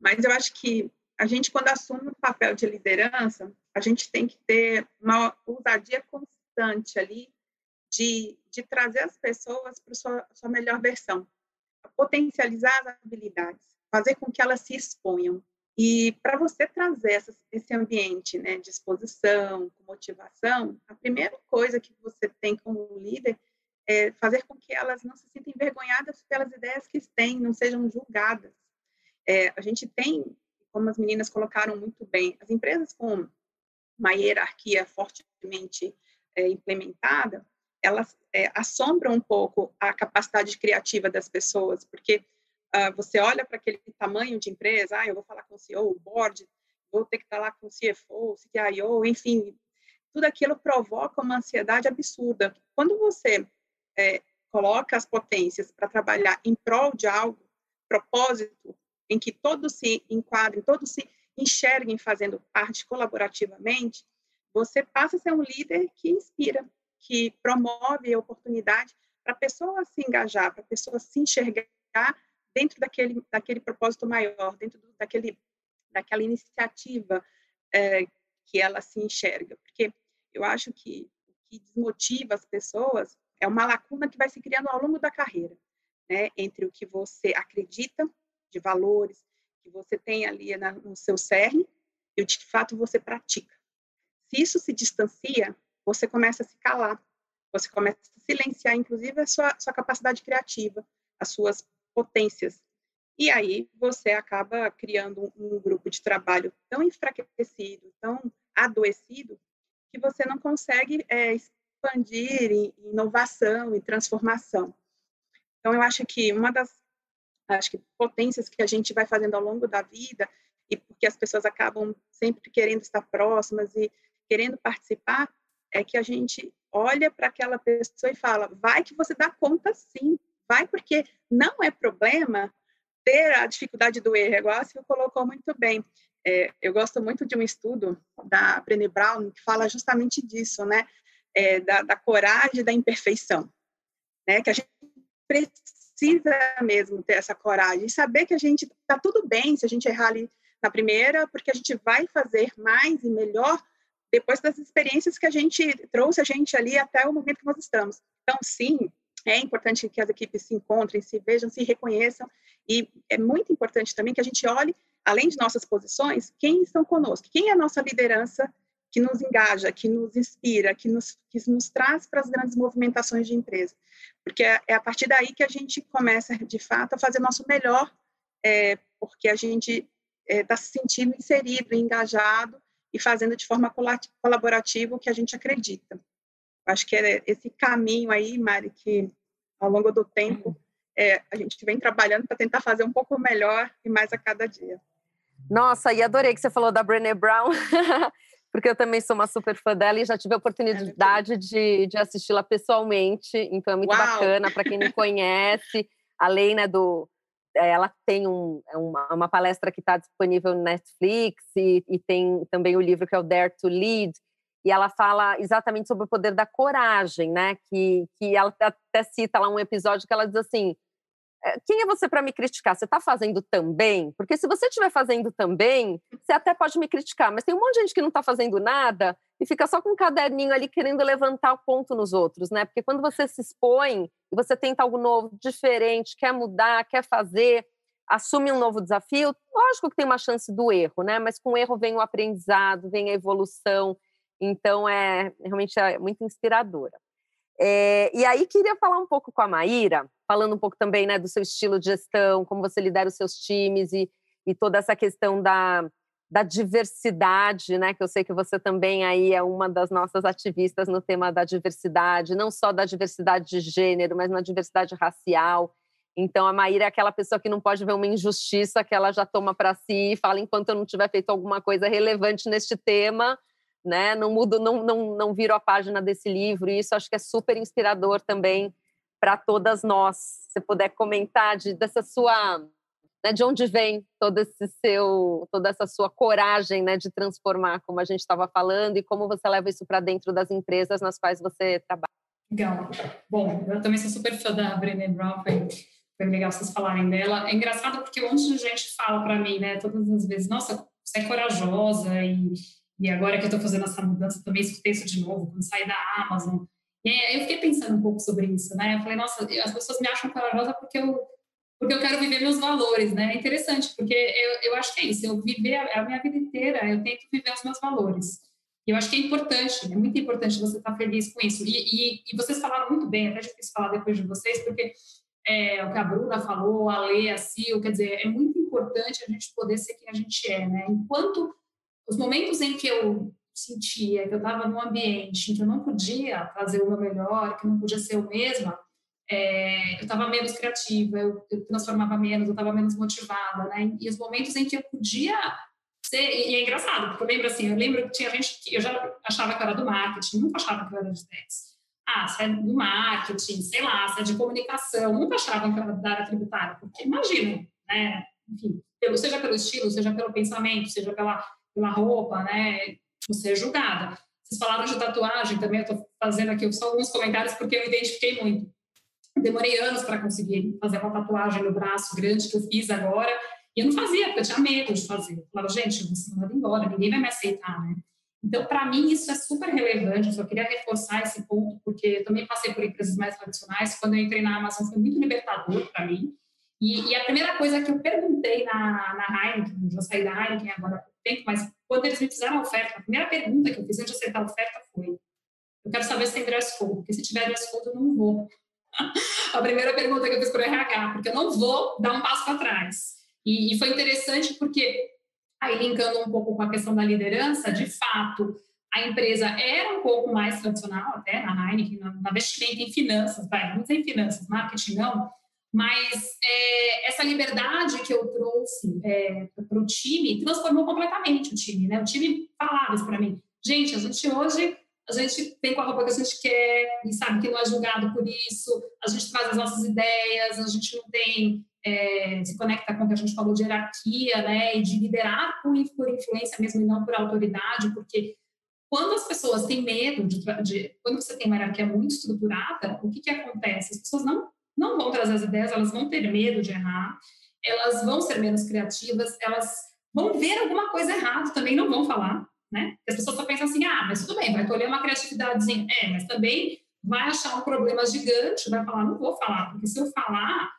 Mas eu acho que a gente, quando assume um papel de liderança, a gente tem que ter uma ousadia constante ali de, de trazer as pessoas para a sua, sua melhor versão, potencializar as habilidades, fazer com que elas se exponham. E para você trazer essa, esse ambiente né, de exposição, motivação, a primeira coisa que você tem como líder é fazer com que elas não se sintam envergonhadas pelas ideias que têm, não sejam julgadas. É, a gente tem, como as meninas colocaram muito bem, as empresas com uma hierarquia fortemente é, implementada, elas é, assombram um pouco a capacidade criativa das pessoas, porque uh, você olha para aquele tamanho de empresa, ah, eu vou falar com o CEO, o board, vou ter que estar lá com o CFO, o CIO, enfim, tudo aquilo provoca uma ansiedade absurda. Quando você é, coloca as potências para trabalhar em prol de algo, propósito, em que todos se enquadrem, todos se enxerguem fazendo parte colaborativamente, você passa a ser um líder que inspira, que promove a oportunidade para a pessoa se engajar, para a pessoa se enxergar dentro daquele, daquele propósito maior, dentro do, daquele, daquela iniciativa é, que ela se enxerga. Porque eu acho que o que desmotiva as pessoas é uma lacuna que vai se criando ao longo da carreira, né? entre o que você acredita de valores, que você tem ali na, no seu cerne, e o de fato você pratica. Se isso se distancia, você começa a se calar, você começa a silenciar, inclusive, a sua, sua capacidade criativa, as suas potências. E aí você acaba criando um, grupo de trabalho tão enfraquecido, tão adoecido, que você não consegue é, expandir em inovação e transformação. Então, eu acho que uma das acho que potências que a gente vai fazendo ao longo da vida, e porque as pessoas acabam sempre querendo estar próximas e querendo participar, é que a gente olha para aquela pessoa e fala: vai que você dá conta sim, vai, porque não é problema ter a dificuldade do erro, igual a Silvia colocou muito bem. É, eu gosto muito de um estudo da Brené Brown que fala justamente disso, né? É, da, da, coragem da imperfeição, né? Que a gente precisa mesmo ter essa coragem e saber que a gente tá tudo bem se a gente errar ali na primeira, porque a gente vai fazer mais e melhor depois das experiências que a gente trouxe a gente ali até o momento que nós estamos. Então, sim, é importante que as equipes se encontrem, se vejam, se reconheçam, e é muito importante também que a gente olhe, além de nossas posições, quem estão conosco, quem é a nossa liderança que nos engaja, que nos inspira, que nos, que nos traz para as grandes movimentações de empresa. Porque é, é a partir daí que a gente começa, de fato, a fazer nosso melhor, é, porque a gente está é, tá se sentindo inserido, engajado, e fazendo de forma colaborativa o que a gente acredita. Acho que é esse caminho aí, Mari, que ao longo do tempo é, a gente vem trabalhando para tentar fazer um pouco melhor e mais a cada dia. Nossa, e adorei que você falou da Brené Brown, porque eu também sou uma super fã dela e já tive a oportunidade é de, de assisti-la pessoalmente, então é muito Uau. bacana para quem não conhece, além né, do, é, ela tem um, é uma, uma palestra que está disponível no Netflix e, e, tem também o livro que é o Dare to Lead, e ela fala exatamente sobre o poder da coragem, né? Que, que ela até cita lá um episódio que ela diz assim: é, quem é você para me criticar? Você está fazendo também? Porque se você estiver fazendo também, você até pode me criticar, mas tem um monte de gente que não está fazendo nada e fica só com um caderninho ali querendo levantar o ponto nos outros, né? Porque quando você se expõe e você tenta algo novo, diferente, quer mudar, quer fazer, assume um novo desafio, lógico que tem uma chance do erro, né? Mas com o erro vem o aprendizado, vem a evolução. Então é realmente é muito inspiradora. É, e aí queria falar um pouco com a Maíra, falando um pouco também né, do seu estilo de gestão, como você lidera os seus times e, e toda essa questão da, da diversidade, né? Que eu sei que você também aí é uma das nossas ativistas no tema da diversidade, não só da diversidade de gênero, mas na diversidade racial. Então a Maíra é aquela pessoa que não pode ver uma injustiça que ela já toma para si e fala enquanto eu não tiver feito alguma coisa relevante neste tema, né? Não mudo, não, não, não viro a página desse livro. E isso acho que é super inspirador também para todas nós. Se puder comentar de, dessa sua né, de onde vem todo esse seu, toda essa sua coragem né, de transformar, como a gente estava falando, e como você leva isso para dentro das empresas nas quais você trabalha. Legal. Bom, eu também sou super fã da Brené Brown, foi, foi legal vocês falarem dela. É engraçado porque um monte de gente fala para mim, né, todas as vezes, nossa, você é corajosa, e, e agora que eu estou fazendo essa mudança, também escutei isso de novo, quando saí da Amazon. E aí eu fiquei pensando um pouco sobre isso, né? Eu falei, nossa, as pessoas me acham corajosa porque eu porque eu quero viver meus valores, né? É interessante, porque eu, eu acho que é isso, eu viver a, a minha vida inteira, eu tento viver os meus valores. E eu acho que é importante, é muito importante você estar feliz com isso. E, e, e vocês falaram muito bem, até difícil falar depois de vocês, porque é, o que a Bruna falou, a Lê, a Sil, quer dizer, é muito importante a gente poder ser quem a gente é, né? Enquanto os momentos em que eu sentia que eu estava num ambiente em que eu não podia fazer o meu melhor, que eu não podia ser eu mesma, é, eu estava menos criativa, eu, eu, transformava menos, eu estava menos motivada, né? E os momentos em que eu podia ser, e é engraçado, porque eu lembro assim, eu lembro que tinha gente que eu já achava que eu era do marketing, nunca achava que eu era de TEDx. Ah, você é do marketing, sei lá, você é de comunicação, nunca achava que eu era da área tributária, porque imagina, né? Enfim, pelo, seja pelo estilo, seja pelo pensamento, seja pela, pela roupa, né? Você é julgada. Vocês falaram de tatuagem também, eu estou fazendo aqui só alguns comentários porque eu identifiquei muito demorei anos para conseguir fazer uma tatuagem no braço grande que eu fiz agora. E eu não fazia, porque eu tinha medo de fazer. Eu falava, gente, você não vai embora, ninguém vai me aceitar, né? Então, para mim, isso é super relevante. Eu só queria reforçar esse ponto, porque eu também passei por empresas mais tradicionais. Quando eu entrei na Amazon, foi muito libertador para mim. E, e, a primeira coisa que eu perguntei na, na Heineken, já saí da Heineken agora tempo, mas quando eles me fizeram a oferta, a primeira pergunta que eu fiz antes de aceitar a oferta foi: eu quero saber se tem dress code, porque se tiver dress code, eu não vou a primeira pergunta que eu fiz para o RH, porque eu não vou dar um passo para trás. E, e, foi interessante porque, aí linkando um pouco com a questão da liderança, de fato, a empresa era um pouco mais tradicional, até na Heineken, na, na vestimenta em finanças, vai, vamos dizer em finanças, marketing não, mas é, essa liberdade que eu trouxe é, para o time transformou completamente o time, né? O time falava isso para mim. Gente, a gente hoje a gente vem com a roupa que a gente quer e sabe que não é julgado por isso, a gente traz as nossas ideias, a gente não tem, é, se conecta com o que a gente falou de hierarquia, né, e de liderar por, por influência mesmo e não por autoridade, porque quando as pessoas têm medo de, de quando você tem uma hierarquia muito estruturada, o que que acontece? As pessoas não não vão trazer as ideias, elas vão ter medo de errar, elas vão ser menos criativas, elas vão ver alguma coisa errada, também não vão falar, né? As pessoas só pensam assim, ah, mas tudo bem, vai colher uma criatividadezinha. É, mas também vai achar um problema gigante, vai falar, não vou falar, porque se eu falar,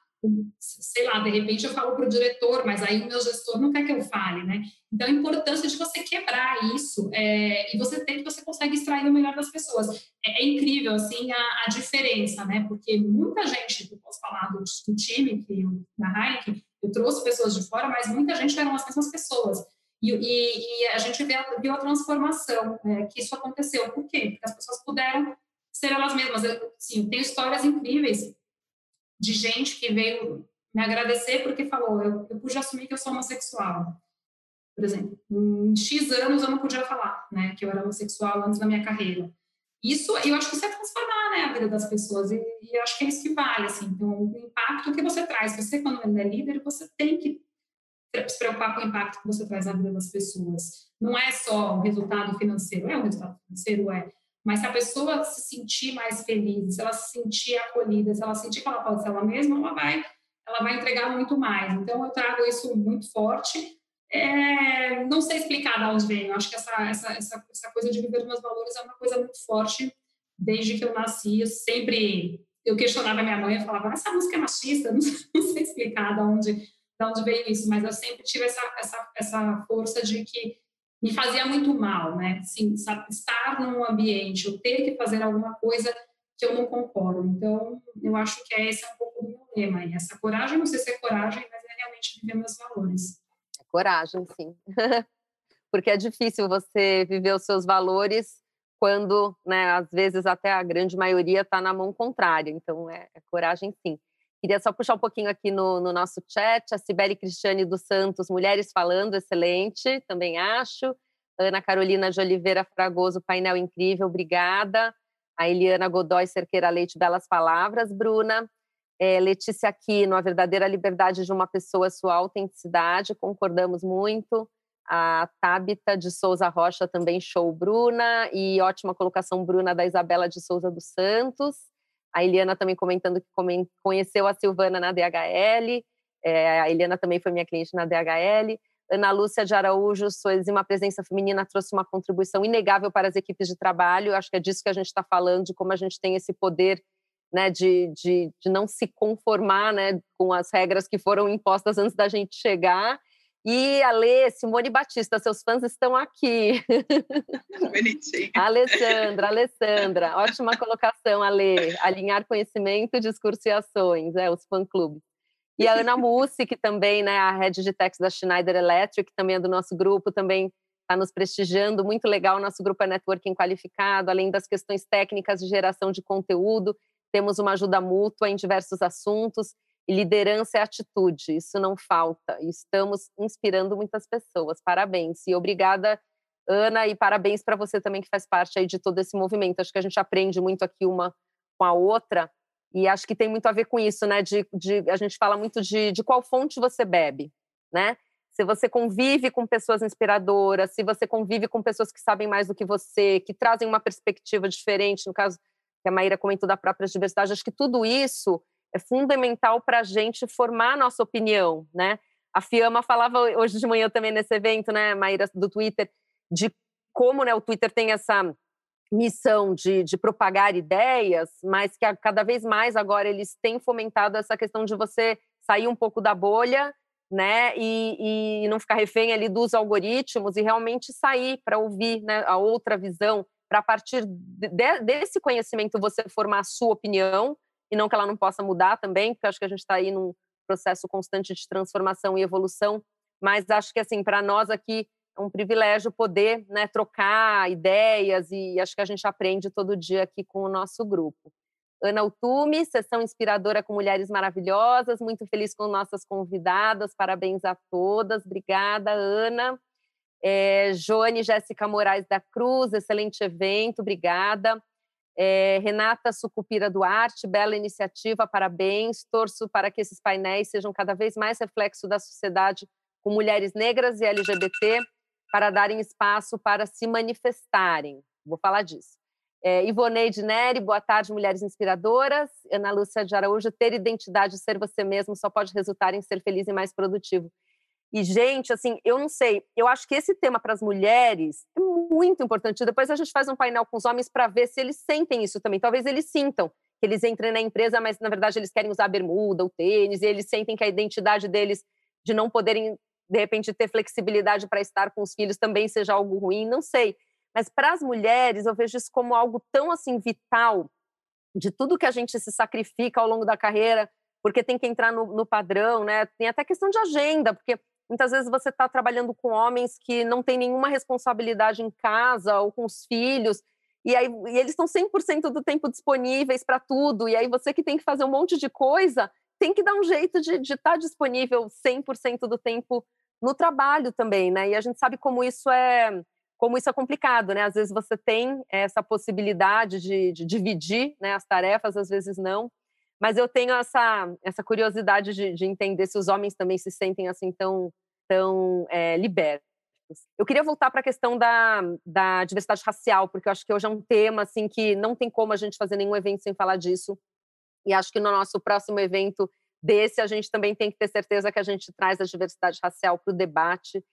sei lá, de repente eu falo para o diretor, mas aí o meu gestor não quer que eu fale, né? Então, a importância de você quebrar isso é, e você tem que você consegue extrair o melhor das pessoas. É, é incrível, assim, a, a, diferença, né? Porque muita gente, eu posso falar do, do time, que eu, da Heineken, eu trouxe pessoas de fora, mas muita gente eram as mesmas pessoas. E, e, e a gente vê, viu a transformação né, que isso aconteceu. Por quê? Porque as pessoas puderam ser elas mesmas. Eu, sim, tenho histórias incríveis de gente que veio me agradecer porque falou: eu, eu pude assumir que eu sou homossexual. Por exemplo, em X anos eu não podia falar né, que eu era homossexual antes da minha carreira. Isso, eu acho que isso é transformar né, a vida das pessoas, e, e acho que é isso que vale. Assim. Então, o impacto que você traz, você, quando é líder, você tem que se preocupar com o impacto que você traz na vida das pessoas. Não é só o resultado financeiro, é o resultado financeiro, é. Mas se a pessoa se sentir mais feliz, se ela se sentir acolhida, se ela sentir que ela pode ser ela mesma, ela vai, ela vai entregar muito mais. Então, eu trago isso muito forte. É, não sei explicar de onde vem. Eu acho que essa, essa, essa, essa coisa de viver meus valores é uma coisa muito forte desde que eu nasci. Eu sempre eu questionava minha mãe, eu falava, essa música é machista, não, não sei explicar de onde de onde veio isso, mas eu sempre tive essa, essa, essa força de que me fazia muito mal, né? Sabe, estar num ambiente, ou ter que fazer alguma coisa que eu não concordo. Então, eu acho que é esse é um pouco do meu lema. E essa coragem, não sei se é coragem, mas é realmente viver meus valores. É coragem, sim. Porque é difícil você viver os seus valores quando, né, às vezes até a grande maioria está na mão contrária. Então, é, é, coragem, sim. Queria só puxar um pouquinho aqui no, no nosso chat. A Sibeli Cristiane dos Santos, Mulheres Falando, excelente, também acho. Ana Carolina de Oliveira Fragoso, painel incrível, obrigada. A Eliana Godoy Cerqueira Leite, belas palavras, Bruna. É, Letícia Aquino, a verdadeira liberdade de uma pessoa, sua autenticidade, concordamos muito. A Tabita de Souza Rocha também show, Bruna. E ótima colocação, Bruna, da Isabela de Souza dos Santos. A Eliana também comentando que conheceu a Silvana na DHL. É, a Eliana também foi minha cliente na DHL. Ana Lúcia de Araújo, sua exima presença feminina trouxe uma contribuição inegável para as equipes de trabalho. Acho que é disso que a gente está falando, de como a gente tem esse poder né, de, de, de não se conformar né, com as regras que foram impostas antes da gente chegar. E Ale, Simone Batista, seus fãs estão aqui. Bonitinho. Alessandra, Alessandra, ótima colocação, Ale. Alinhar conhecimento, discurso e ações, é, os fã-clubes. E a Ana Mussi, que também, né, a Head de Techs da Schneider Electric, também é do nosso grupo, também está nos prestigiando, muito legal, nosso grupo é networking qualificado, além das questões técnicas de geração de conteúdo, temos uma ajuda mútua em diversos assuntos, liderança é atitude, isso não falta, estamos inspirando muitas pessoas, parabéns, e obrigada, Ana, e parabéns para você também que faz parte aí de todo esse movimento, acho que a gente aprende muito aqui uma com a outra, e acho que tem muito a ver com isso, né? De, de a gente fala muito de, de qual fonte você bebe, né? Se você convive com pessoas inspiradoras, se você convive com pessoas que sabem mais do que você, que trazem uma perspectiva diferente, no caso que a Maíra comentou da própria diversidade, acho que tudo isso é fundamental para a gente formar a nossa opinião, né? A Fiamma falava hoje de manhã também nesse evento, né, Maíra, do Twitter, de como né, o Twitter tem essa missão de, de, propagar ideias, mas que cada vez mais agora eles têm fomentado essa questão de você sair um pouco da bolha, né, e, e não ficar refém ali dos algoritmos e realmente sair para ouvir né, a outra visão, para a partir de, desse conhecimento você formar a sua opinião e não que ela não possa mudar também, porque acho que a gente está aí num processo constante de transformação e evolução, mas acho que assim para nós aqui é um privilégio poder né, trocar ideias e acho que a gente aprende todo dia aqui com o nosso grupo. Ana Utume, sessão inspiradora com mulheres maravilhosas, muito feliz com nossas convidadas, parabéns a todas, obrigada, Ana. É, Joane Jéssica Moraes da Cruz, excelente evento, obrigada. É, Renata Sucupira Duarte, bela iniciativa, parabéns. Torço para que esses painéis sejam cada vez mais reflexo da sociedade com mulheres negras e LGBT para darem espaço para se manifestarem. Vou falar disso. É, Ivoneide Neri, boa tarde, mulheres inspiradoras. Ana Lúcia de Araújo, ter identidade, ser você mesmo, só pode resultar em ser feliz e mais produtivo. E, gente, assim, eu não sei, eu acho que esse tema para as mulheres é muito importante. Depois a gente faz um painel com os homens para ver se eles sentem isso também. Talvez eles sintam que eles entrem na empresa, mas na verdade eles querem usar a bermuda, o tênis, e eles sentem que a identidade deles de não poderem de repente ter flexibilidade para estar com os filhos também seja algo ruim, não sei. Mas para as mulheres eu vejo isso como algo tão assim vital de tudo que a gente se sacrifica ao longo da carreira, porque tem que entrar no, no padrão, né? Tem até questão de agenda, porque muitas vezes você está trabalhando com homens que não têm nenhuma responsabilidade em casa ou com os filhos, e aí e eles estão 100% do tempo disponíveis para tudo, e aí você que tem que fazer um monte de coisa, tem que dar um jeito de estar tá disponível 100% do tempo no trabalho também, né? E a gente sabe como isso é como isso é complicado, né? Às vezes você tem essa possibilidade de, de dividir né, as tarefas, às vezes não. Mas eu tenho essa, essa curiosidade de, de entender se os homens também se sentem assim tão, tão é, libertos. Eu queria voltar para a questão da, da diversidade racial, porque eu acho que hoje é um tema assim que não tem como a gente fazer nenhum evento sem falar disso. E acho que no nosso próximo evento desse, a gente também tem que ter certeza que a gente traz a diversidade racial para o debate.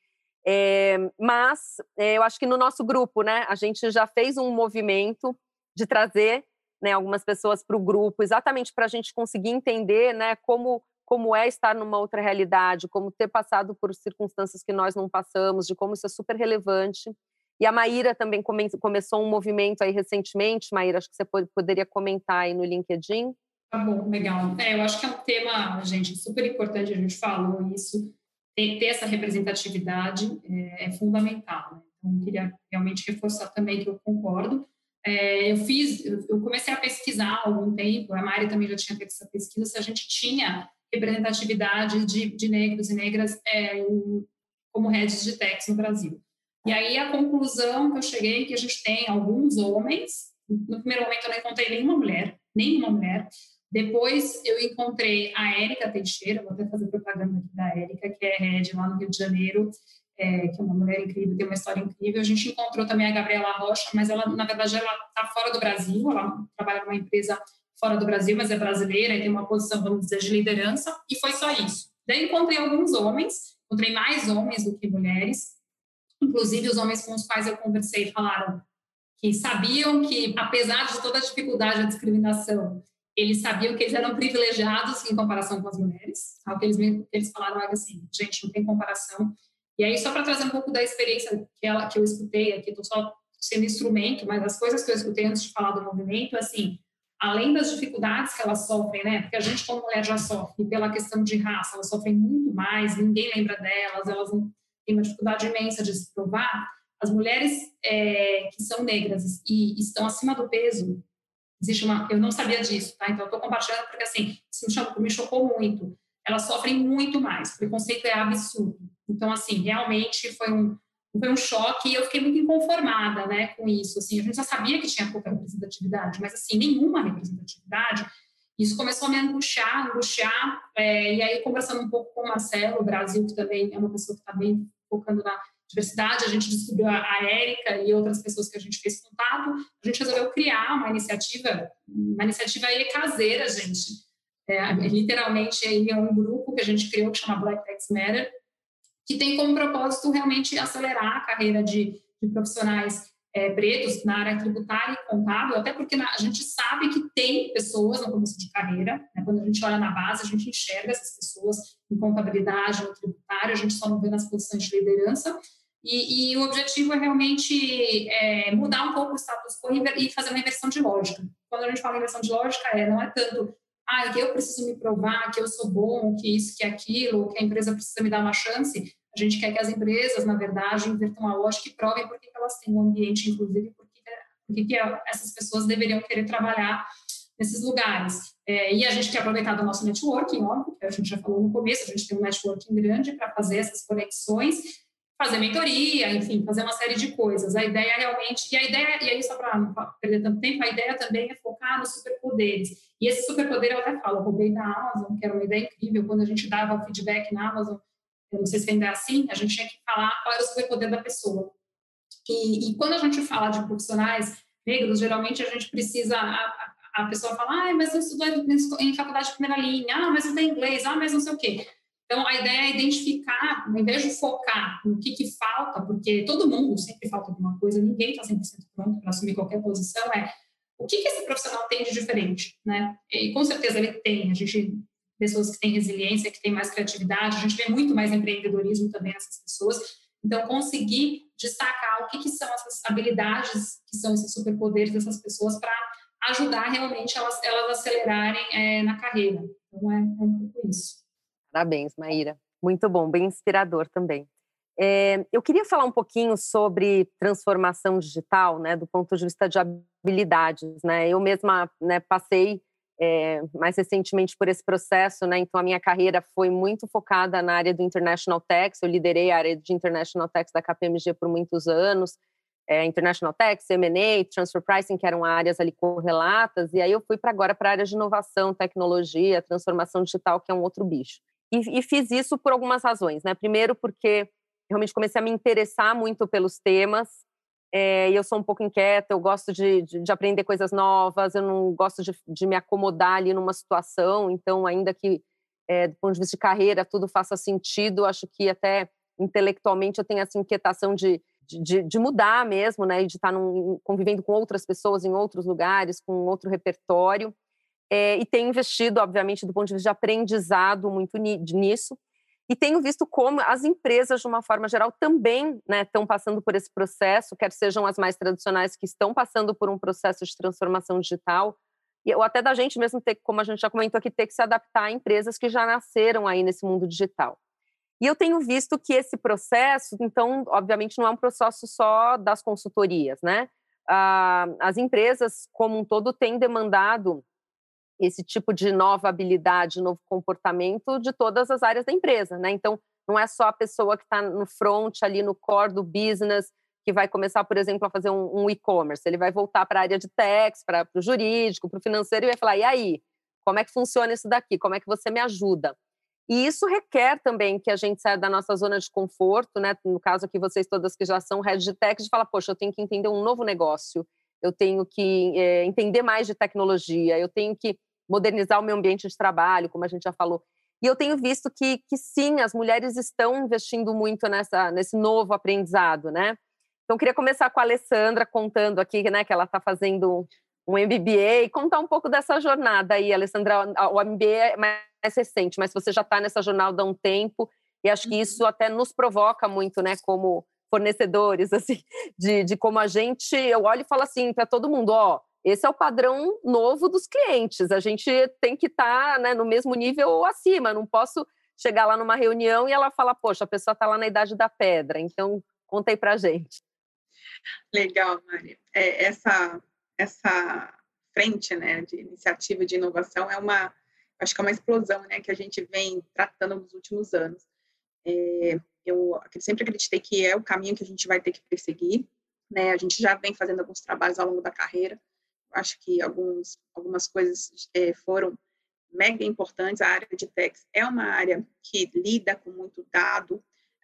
É, mas é, eu acho que no nosso grupo, né, a gente já fez um movimento de trazer né, algumas pessoas para o grupo, exatamente para a gente conseguir entender né, como, como é estar numa outra realidade, como ter passado por circunstâncias que nós não passamos, de como isso é super relevante. E a Maíra também come, começou um movimento aí recentemente, Maíra, acho que você pode, poderia comentar aí no LinkedIn. Tá bom, legal. É, eu acho que é um tema, gente, super importante, a gente falou isso, ter, ter essa representatividade é, é fundamental. Né? Então, queria realmente reforçar também que eu concordo. É, eu fiz, eu comecei a pesquisar há algum tempo, a Mari também já tinha feito essa pesquisa, se a gente tinha representatividade de, de negros e negras é, como heads de techs no Brasil. E aí a conclusão que eu cheguei é que a gente tem alguns homens, no primeiro momento eu não encontrei nenhuma mulher, nenhuma mulher, depois eu encontrei a Érica Teixeira, vou até fazer propaganda aqui da Érica, que é head lá no Rio de Janeiro, é, que é uma mulher incrível, tem uma história incrível. A gente encontrou também a Gabriela Rocha, mas ela, na verdade, ela está fora do Brasil, ela trabalha numa empresa fora do Brasil, mas é brasileira e tem uma posição, vamos dizer, de liderança, e foi só isso. Daí encontrei alguns homens, encontrei mais homens do que mulheres, inclusive os homens com os quais eu conversei falaram que sabiam que, apesar de toda a dificuldade, a discriminação, eles sabiam que eles eram privilegiados em comparação com as mulheres. O que eles, eles falaram assim, gente, não tem comparação, e aí, só para trazer um pouco da experiência que, ela, que eu escutei aqui, estou só sendo instrumento, mas as coisas que eu escutei antes de falar do movimento, assim, além das dificuldades que elas sofrem, né? Porque a gente, como mulher, já sofre pela questão de raça, elas sofrem muito mais, ninguém lembra delas, elas têm uma dificuldade imensa de se provar. As mulheres é, que são negras e estão acima do peso, existe uma. Eu não sabia disso, tá? Então, eu estou compartilhando porque, assim, isso me chocou muito. Elas sofrem muito mais, o preconceito é absurdo. Então, assim, realmente foi um, foi um choque e eu fiquei muito inconformada, né, com isso. Assim, a gente já sabia que tinha pouca representatividade, mas, assim, nenhuma representatividade. Isso começou a me angustiar, angustiar. É, e aí, conversando um pouco com o Marcelo, o Brasil, que também é uma pessoa que está bem focando na diversidade, a gente descobriu a, Érica e outras pessoas que a gente fez contato, a gente resolveu criar uma iniciativa, uma iniciativa aí caseira, gente. É, literalmente aí é um grupo que a gente criou que chama Black Tax Matter, que tem como propósito realmente acelerar a carreira de, de profissionais é, pretos na área tributária e contábil, até porque na, a gente sabe que tem pessoas no começo de carreira, né, quando a gente olha na base, a gente enxerga essas pessoas em contabilidade, no tributário, a gente só não vê nas posições de liderança, e, e o objetivo é realmente é, mudar um pouco o status quo e fazer uma inversão de lógica. Quando a gente fala inversão de lógica, é, não é tanto ah, eu preciso me provar que eu sou bom, que isso, que aquilo, que a empresa precisa me dar uma chance, a gente quer que as empresas, na verdade, invertam a lógica e provem por que elas têm um ambiente inclusive, por que, que essas pessoas deveriam querer trabalhar nesses lugares. É, e a gente quer aproveitar do nosso networking, óbvio, que a gente já falou no começo, a gente tem um networking grande para fazer essas conexões, fazer mentoria, enfim, fazer uma série de coisas. A ideia realmente, e a ideia, e aí só para não perder tanto tempo, a ideia também é focar nos superpoderes. E esse superpoder, eu até falo, eu roubei da Amazon, que era uma ideia incrível, quando a gente dava feedback na Amazon, eu não sei se ainda é assim, a gente tinha que falar qual era o superpoder da pessoa. E, e quando a gente fala de profissionais negros, geralmente a gente precisa, a, a pessoa fala, ah, mas eu estudo em faculdade de primeira linha, ah, mas eu tenho inglês, ah, mas não sei o quê. Então, a ideia é identificar, ao invés de focar no que, que falta, porque todo mundo sempre falta alguma coisa, ninguém está 100% pronto para assumir qualquer posição, é o que, que esse profissional tem de diferente, né? E com certeza ele tem, a gente pessoas que têm resiliência, que têm mais criatividade, a gente vê muito mais empreendedorismo também nessas pessoas. Então, conseguir destacar o que, que são essas habilidades, que são esses superpoderes dessas pessoas para ajudar realmente elas, elas acelerarem é, na carreira. Então, é, é um pouco isso. Parabéns, Maíra. Muito bom, bem inspirador também. É, eu queria falar um pouquinho sobre transformação digital, né, do ponto de vista de habilidades, né. Eu mesma né, passei é, mais recentemente por esse processo, né? Então a minha carreira foi muito focada na área do International Tax. Eu liderei a área de International Tax da KPMG por muitos anos. É, International Tax, M&A, Transfer Pricing, que eram áreas ali correlatas. E aí eu fui para agora para a área de inovação, tecnologia, transformação digital, que é um outro bicho. E, e fiz isso por algumas razões, né? Primeiro porque realmente comecei a me interessar muito pelos temas é, e eu sou um pouco inquieta, eu gosto de, de, de aprender coisas novas, eu não gosto de, de, me acomodar ali numa situação, então, ainda que é, do ponto de vista de carreira tudo faça sentido, acho que até intelectualmente eu tenho essa inquietação de, de, mudar mesmo, né, e de estar num, convivendo com outras pessoas em outros lugares, com outro repertório, é, e tenho investido, obviamente, do ponto de vista de aprendizado muito nisso, E tenho visto como as empresas, de uma forma geral, também né, estão passando por esse processo, quer sejam as mais tradicionais que estão passando por um processo de transformação digital, ou até da gente mesmo ter, como a gente já comentou aqui, ter que se adaptar a empresas que já nasceram aí nesse mundo digital. E eu tenho visto que esse processo, então, obviamente, não é um processo só das consultorias, né? Ah, as empresas, como um todo, têm demandado esse tipo de nova habilidade, novo comportamento de todas as áreas da empresa, né? Então, não é só a pessoa que está no front, ali no core do business, que vai começar, por exemplo, a fazer um, um e-commerce. Ele vai voltar para a área de tax, para o jurídico, para o financeiro, e vai falar: e aí? Como é que funciona isso daqui? Como é que você me ajuda? E isso requer também que a gente saia da nossa zona de conforto, né? No caso aqui, vocês todas que já são head de tech, de falar, poxa, eu tenho que entender um novo negócio, eu tenho que é, entender mais de tecnologia, eu tenho que modernizar o meu ambiente de trabalho, como a gente já falou. E eu tenho visto que, que sim, as mulheres estão investindo muito nessa, nesse novo aprendizado, né? Então, queria começar com a Alessandra contando aqui, né, que ela está fazendo um MBA, e contar um pouco dessa jornada aí, Alessandra. O MBA é mais recente, mas você já está nessa jornada há um tempo, e acho que isso até nos provoca muito, né, como fornecedores, assim, de, de como a gente, eu olho e falo assim para todo mundo, ó, esse é o padrão novo dos clientes. A gente tem que estar tá, né, no mesmo nível ou acima. Não posso chegar lá numa reunião e ela fala, poxa, a pessoa está lá na idade da pedra. Então, conta aí para gente. Legal, Mari. É, essa, essa frente né, de iniciativa de inovação é uma, acho que é uma explosão né, que a gente vem tratando nos últimos anos. É, eu sempre acreditei que é o caminho que a gente vai ter que perseguir. Né? A gente já vem fazendo alguns trabalhos ao longo da carreira, acho que alguns, algumas coisas é, foram mega importantes. A área de techs é uma área que lida com muito dado.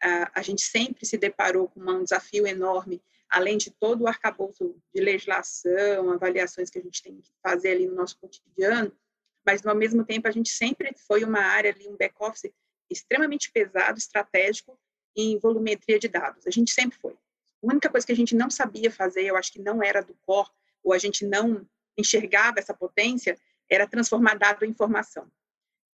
Uh, a gente sempre se deparou com um desafio enorme, além de todo o arcabouço de legislação, avaliações que a gente tem que fazer ali no nosso cotidiano, mas, ao mesmo tempo, a gente sempre foi uma área ali, um back-office extremamente pesado, estratégico em volumetria de dados. A gente sempre foi. A única coisa que a gente não sabia fazer, eu acho que não era do core, ou a gente não enxergava essa potência, era transformar dado em informação.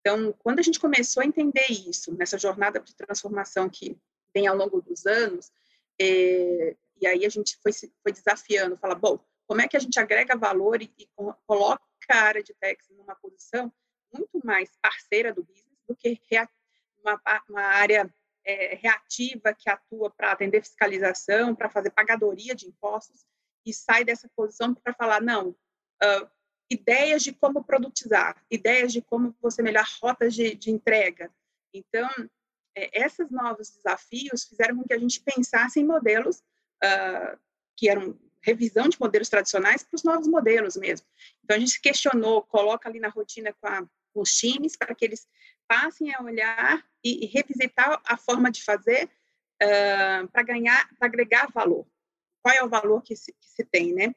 Então, quando a gente começou a entender isso, nessa jornada de transformação que vem ao longo dos anos, é, e aí a gente foi, foi desafiando, fala, bom, como é que a gente agrega valor e, e coloca a área de techs numa posição muito mais parceira do business do que uma, uma área é, reativa que atua para atender fiscalização, para fazer pagadoria de impostos, e sai dessa posição para falar, não, uh, ideias de como produtizar, ideias de como você melhorar rotas de, de entrega. Então, é, esses novos desafios fizeram com que a gente pensasse em modelos uh, que eram revisão de modelos tradicionais para os novos modelos mesmo. Então, a gente questionou, coloca ali na rotina com, a, com os times, para que eles passem a olhar e, e revisitar a forma de fazer uh, para ganhar, para agregar valor qual é o valor que se, que se tem, né?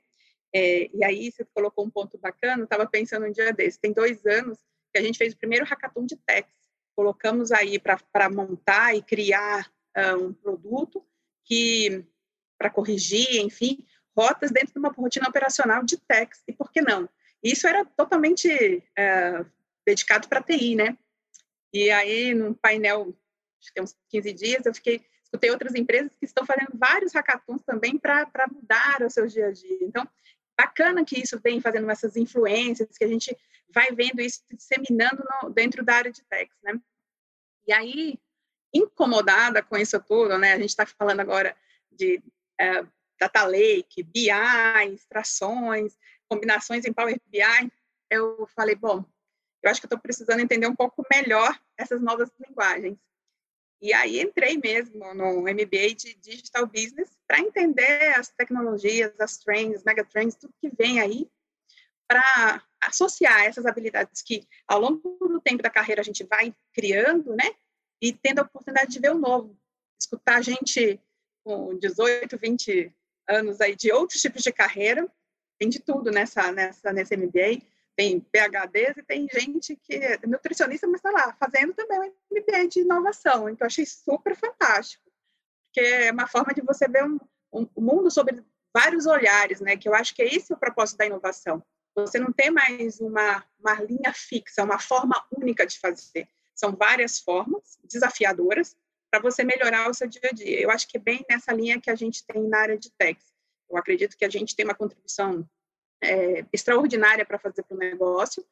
É, e aí você colocou um ponto bacana, estava pensando um dia desse, tem dois anos que a gente fez o primeiro hackathon de techs, colocamos aí para montar e criar uh, um produto que, para corrigir, enfim, rotas dentro de uma rotina operacional de techs, e por que não? Isso era totalmente uh, dedicado para TI, né? E aí, num painel, acho que uns 15 dias, eu fiquei escutei outras empresas que estão fazendo vários hackathons também para mudar o seu dia a dia. Então, bacana que isso vem fazendo essas influências, que a gente vai vendo isso disseminando no, dentro da área de techs, né? E aí, incomodada com isso tudo, né? A gente está falando agora de uh, data lake, BI, extrações, combinações em Power BI. Eu falei, bom, eu acho que estou precisando entender um pouco melhor essas novas linguagens. E aí entrei mesmo no MBA de Digital Business para entender as tecnologias, as trends, megatrends, tudo que vem aí, para associar essas habilidades que ao longo do tempo da carreira a gente vai criando, né? E tendo a oportunidade de ver o novo, escutar gente com 18, 20 anos aí de outros tipos de carreira, tem de tudo nessa nessa nesse MBA tem PHDs e tem gente que é nutricionista, mas está lá fazendo também um MBA de inovação. Então, achei super fantástico, porque é uma forma de você ver um, um, um mundo sobre vários olhares, né? Que eu acho que é esse o propósito da inovação. Você não tem mais uma, uma linha fixa, uma forma única de fazer. são várias formas desafiadoras para você melhorar o seu dia a dia. Eu acho que é bem nessa linha que a gente tem na área de techs. Eu acredito que a gente tem uma contribuição é, extraordinária para fazer para o negócio,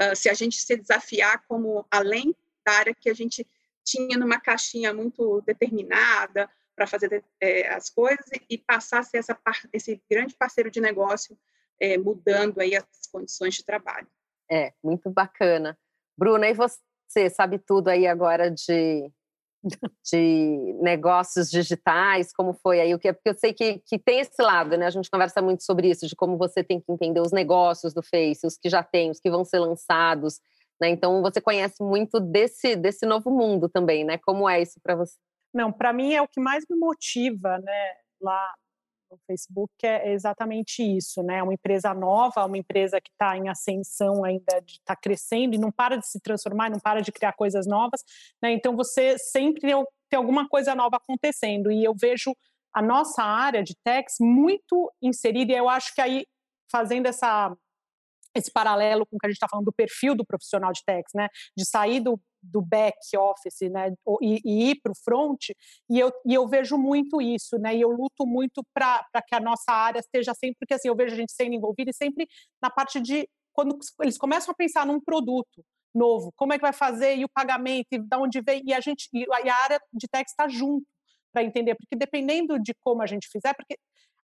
uh, se a gente se desafiar como além da área que a gente tinha numa caixinha muito determinada para fazer é, as coisas e passar a ser essa, esse grande parceiro de negócio, é, mudando aí as condições de trabalho. É, muito bacana. Bruna, e você sabe tudo aí agora de de negócios digitais, como foi aí o que é, porque eu sei que, que tem esse lado, né? A gente conversa muito sobre isso, de como você tem que entender os negócios do Face, os que já tem, os que vão ser lançados, né? Então você conhece muito desse desse novo mundo também, né? Como é isso para você? Não, para mim é o que mais me motiva, né? Lá no Facebook é exatamente isso, né? É uma empresa nova, uma empresa que está em ascensão ainda, está crescendo e não para de se transformar, não para de criar coisas novas, né? Então você sempre tem alguma coisa nova acontecendo e eu vejo a nossa área de techs muito inserida e eu acho que aí fazendo essa esse paralelo com o que a gente está falando do perfil do profissional de techs, né? De sair do do back office, né, e, e ir para o front, e eu, e eu vejo muito isso, né, e eu luto muito para que a nossa área esteja sempre, porque assim, eu vejo a gente sendo envolvida e sempre na parte de, quando eles começam a pensar num produto novo, como é que vai fazer, e o pagamento, e de onde vem, e a gente, e a área de tech está junto para entender, porque dependendo de como a gente fizer, porque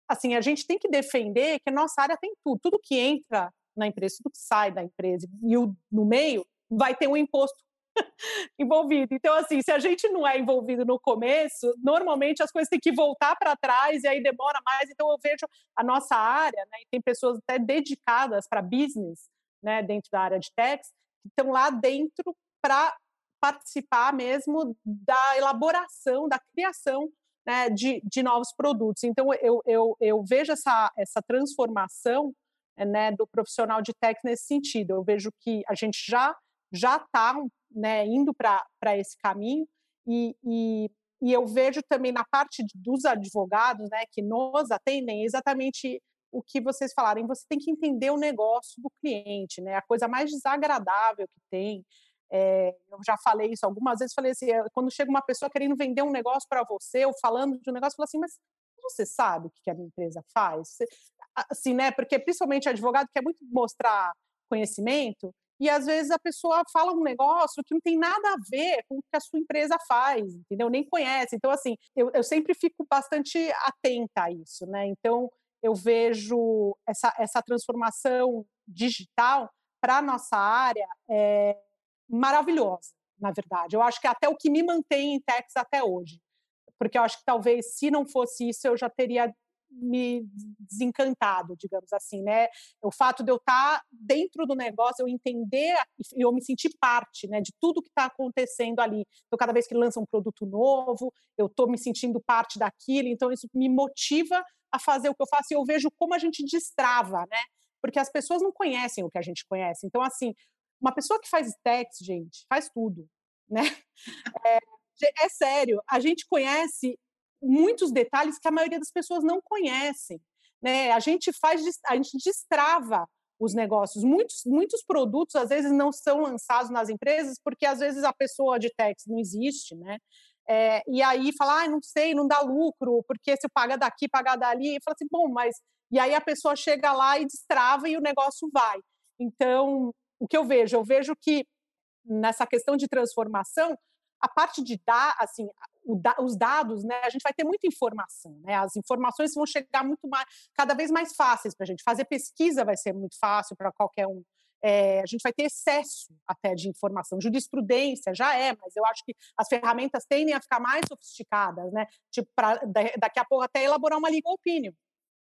assim, a gente tem que defender que a nossa área tem tudo, tudo que entra na empresa, tudo que sai da empresa, e o, no meio vai ter um imposto envolvido. Então, assim, se a gente não é envolvido no começo, normalmente as coisas têm que voltar para trás e aí demora mais. Então, eu vejo a nossa área, né, e tem pessoas até dedicadas para business, né, dentro da área de techs, que estão lá dentro para participar mesmo da elaboração, da criação né, de, de novos produtos. Então, eu, eu, eu vejo essa, essa transformação né, do profissional de tech nesse sentido. Eu vejo que a gente já já está né, indo para esse caminho e, e, e, eu vejo também na parte dos advogados né, que nos atendem exatamente o que vocês falaram, você tem que entender o negócio do cliente, né? A coisa mais desagradável que tem. É, eu já falei isso algumas vezes, falei assim, é, quando chega uma pessoa querendo vender um negócio para você, ou falando de um negócio, fala assim, mas você sabe o que a minha empresa faz? Assim, né? Porque principalmente advogado quer muito mostrar conhecimento, e às vezes a pessoa fala um negócio que não tem nada a ver com o que a sua empresa faz, entendeu? Nem conhece. Então, assim, eu, eu sempre fico bastante atenta a isso, né? Então, eu vejo essa, essa transformação digital para a nossa área é maravilhosa, na verdade. Eu acho que é até o que me mantém em Tex até hoje. Porque eu acho que talvez, se não fosse isso, eu já teria me desencantado, digamos assim, né? O fato de eu estar tá dentro do negócio, eu entender e eu me sentir parte, né, de tudo que está acontecendo ali. Então, cada vez que lança um produto novo, eu estou me sentindo parte daquilo. Então, isso me motiva a fazer o que eu faço e eu vejo como a gente destrava, né? Porque as pessoas não conhecem o que a gente conhece. Então, assim, uma pessoa que faz text, gente, faz tudo, né? É, é sério, a gente conhece muitos detalhes que a maioria das pessoas não conhecem. Né? A gente faz, a gente destrava os negócios. Muitos, muitos produtos às vezes não são lançados nas empresas porque às vezes a pessoa de tax não existe, né? É, e aí fala, ah, não sei, não dá lucro, porque se paga daqui, paga dali, e fala assim, bom, mas e aí a pessoa chega lá e destrava e o negócio vai. Então, o que eu vejo, eu vejo que nessa questão de transformação, a parte de dar, assim, os dados, né, a gente vai ter muita informação, né, as informações vão chegar muito mais, cada vez mais fáceis para a gente. Fazer pesquisa vai ser muito fácil para qualquer um. É, a gente vai ter excesso até de informação. Jurisprudência já é, mas eu acho que as ferramentas tendem a ficar mais sofisticadas, né? Tipo, pra, daqui a pouco até elaborar uma legal opinion,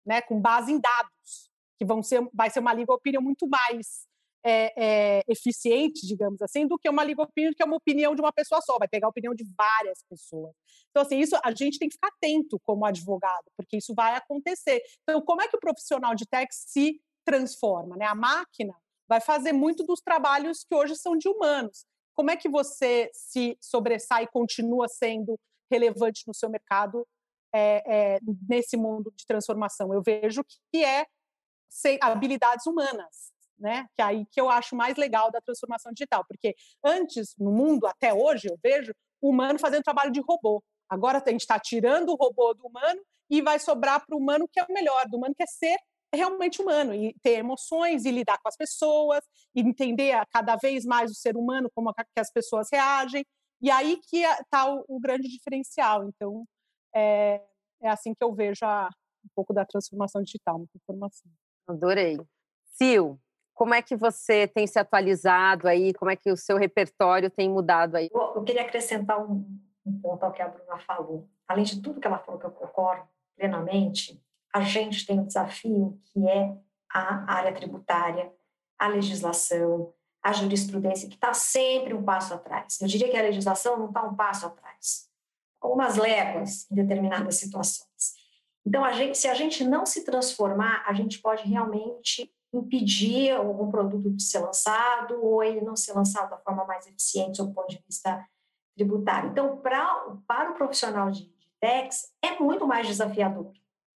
né? Com base em dados, que vão ser, vai ser uma legal opinion muito mais é, é, eficiente, digamos assim, do que uma legal opinion, que é uma opinião de uma pessoa só, vai pegar a opinião de várias pessoas. Então, assim, isso a gente tem que ficar atento como advogado, porque isso vai acontecer. Então, como é que o profissional de tech se transforma? Né? A máquina vai fazer muito dos trabalhos que hoje são de humanos. Como é que você se sobressai e continua sendo relevante no seu mercado é, é, nesse mundo de transformação? Eu vejo que é habilidades humanas né? Que é aí que eu acho mais legal da transformação digital, porque antes no mundo até hoje eu vejo o humano fazendo trabalho de robô. Agora a gente está tirando o robô do humano e vai sobrar para o humano que é o melhor, do humano que é ser realmente humano e ter emoções e lidar com as pessoas e entender cada vez mais o ser humano como que as pessoas reagem e aí que está o, o, grande diferencial então é, é assim que eu vejo a, um pouco da transformação digital na informação adorei Sil como é que você tem se atualizado aí como é que o seu repertório tem mudado aí eu, queria acrescentar um, um ponto ao que a Bruna falou além de tudo que ela falou que eu concordo plenamente a gente tem um desafio que é a área tributária, a legislação, a jurisprudência, que está sempre um passo atrás. Eu diria que a legislação não está um passo atrás, algumas léguas em determinadas situações. Então, a gente, se a gente não se transformar, a gente pode realmente impedir algum produto de ser lançado ou ele não ser lançado da forma mais eficiente do ponto de vista tributário. Então, pra, para o profissional de, de tax, é muito mais desafiador.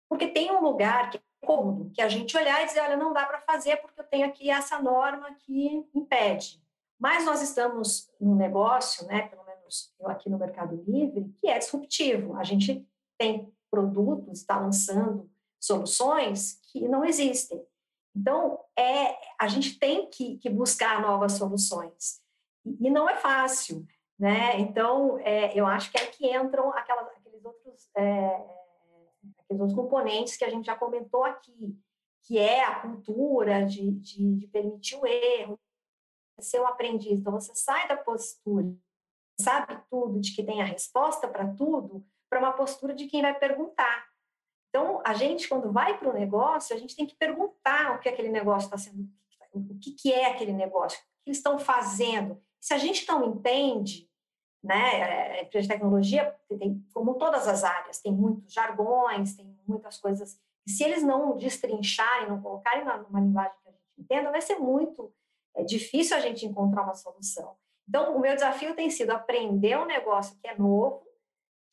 Porque tem um lugar que é cômodo, que a gente olhar e dizer, olha, não dá para fazer porque eu tenho aqui essa norma que impede. Mas nós estamos num negócio, né, pelo menos eu aqui no Mercado Livre, que é disruptivo. A gente tem produtos, está lançando soluções que não existem. Então, é, a gente tem que, que buscar novas soluções. E, não é fácil, né? Então, é, eu acho que é que entram aquelas, aqueles outros... É, aqueles outros componentes que a gente já comentou aqui, que é a cultura de, de, de permitir o erro, ser um aprendiz. Então, você sai da postura, sabe tudo, de que tem a resposta para tudo, para uma postura de quem vai perguntar. Então, a gente, quando vai para o negócio, a gente tem que perguntar o que aquele negócio está sendo, o que, que é aquele negócio, o que eles estão fazendo. Se a gente não entende, né? A empresa de tecnologia, tem, como todas as áreas, tem muitos jargões, tem muitas coisas. Se eles não destrincharem, não colocarem numa linguagem que a gente entenda, vai ser muito é, difícil a gente encontrar uma solução. Então, o meu desafio tem sido aprender um negócio que é novo,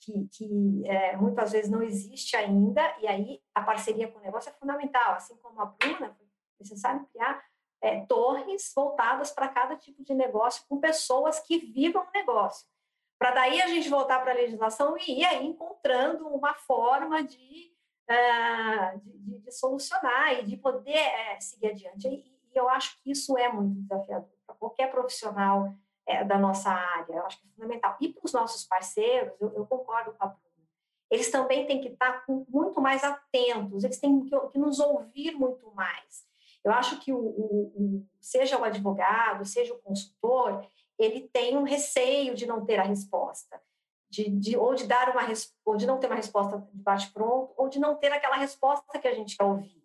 que, que é, muitas vezes não existe ainda, e aí a parceria com o negócio é fundamental. Assim como a Bruna, foi necessário criar é, torres voltadas para cada tipo de negócio, com pessoas que vivam o negócio para daí a gente voltar para a legislação e ir aí encontrando uma forma de, uh, de, de, solucionar e de poder uh, seguir adiante. E, e, eu acho que isso é muito desafiador para qualquer profissional uh, da nossa área, eu acho que é fundamental. E para os nossos parceiros, eu, eu, concordo com a Bruna, eles também têm que estar muito mais atentos, eles têm que, que nos ouvir muito mais. Eu acho que o, o, o, seja o advogado, seja o consultor, ele tem um receio de não ter a resposta, de, de, ou de dar uma ou de não ter uma resposta de bate pronto, ou de não ter aquela resposta que a gente quer ouvir.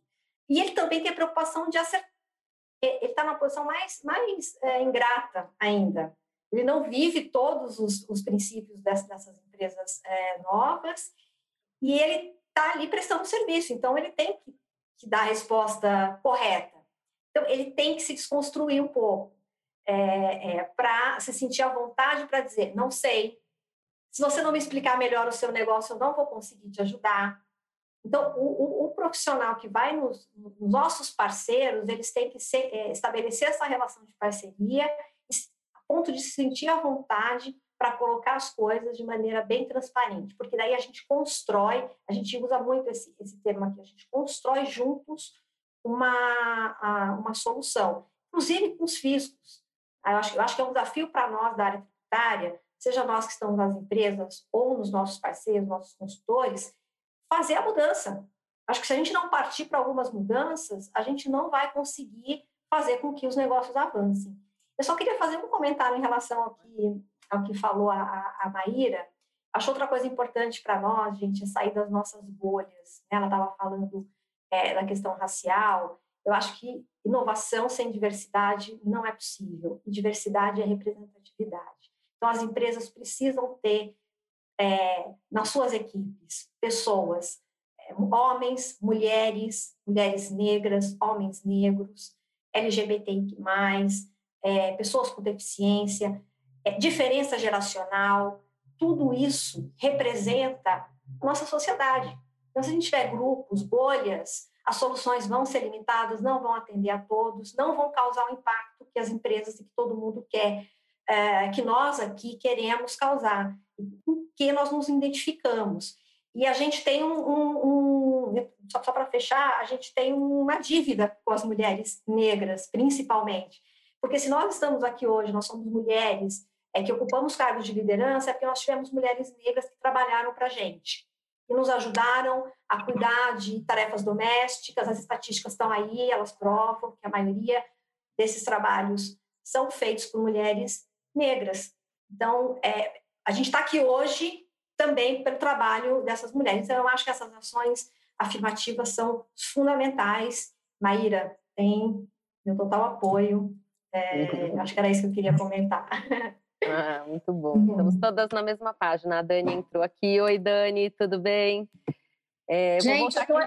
E ele também tem a preocupação de acertar. Ele está na posição mais mais é, ingrata ainda. Ele não vive todos os, os princípios dessas, dessas empresas é, novas e ele está ali prestando serviço. Então ele tem que, que dar a resposta correta. Então ele tem que se desconstruir um pouco é, é, para se sentir à vontade para dizer, não sei. Se você não me explicar melhor o seu negócio, eu não vou conseguir te ajudar. Então, o, o profissional que vai nos, nos, nossos parceiros, eles têm que ser, é, estabelecer essa relação de parceria, a ponto de se sentir à vontade para colocar as coisas de maneira bem transparente, porque daí a gente constrói, a gente usa muito esse, esse termo aqui, a gente constrói juntos uma, uma solução, inclusive com os fiscos. Eu acho, eu acho que é um desafio para nós da área tributária, seja nós que estamos nas empresas ou nos nossos parceiros, nossos consultores, fazer a mudança. Acho que se a gente não partir para algumas mudanças, a gente não vai conseguir fazer com que os negócios avancem. Eu só queria fazer um comentário em relação ao que, ao que falou a, a, Maíra. Acho outra coisa importante para nós, gente, é sair das nossas bolhas. Né? Ela estava falando é, da questão racial. Eu acho que inovação sem diversidade não é possível. Diversidade é representatividade. Então, as empresas precisam ter é, nas suas equipes pessoas, homens, mulheres, mulheres negras, homens negros, LGBTI+, é, pessoas com deficiência, é, diferença geracional, tudo isso representa nossa sociedade. Então, se a gente tiver grupos, bolhas, as soluções vão ser limitadas, não vão atender a todos, não vão causar o impacto que as empresas e que todo mundo quer, é, que nós aqui queremos causar, com que nós nos identificamos. E a gente tem um, um, um só, só para fechar, a gente tem uma dívida com as mulheres negras, principalmente, porque se nós estamos aqui hoje, nós somos mulheres é, que ocupamos cargos de liderança, é porque nós tivemos mulheres negras que trabalharam para a gente que nos ajudaram a cuidar de tarefas domésticas. As estatísticas estão aí, elas provam que a maioria desses trabalhos são feitos por mulheres negras. Então, é, a gente está aqui hoje também pelo trabalho dessas mulheres. Então, eu acho que essas ações afirmativas são fundamentais. Maíra tem meu total apoio. É, acho que era isso que eu queria comentar. Ah, muito bom. Uhum. Estamos todas na mesma página. A Dani entrou aqui. Oi, Dani, tudo bem? É, Gente, eu tô,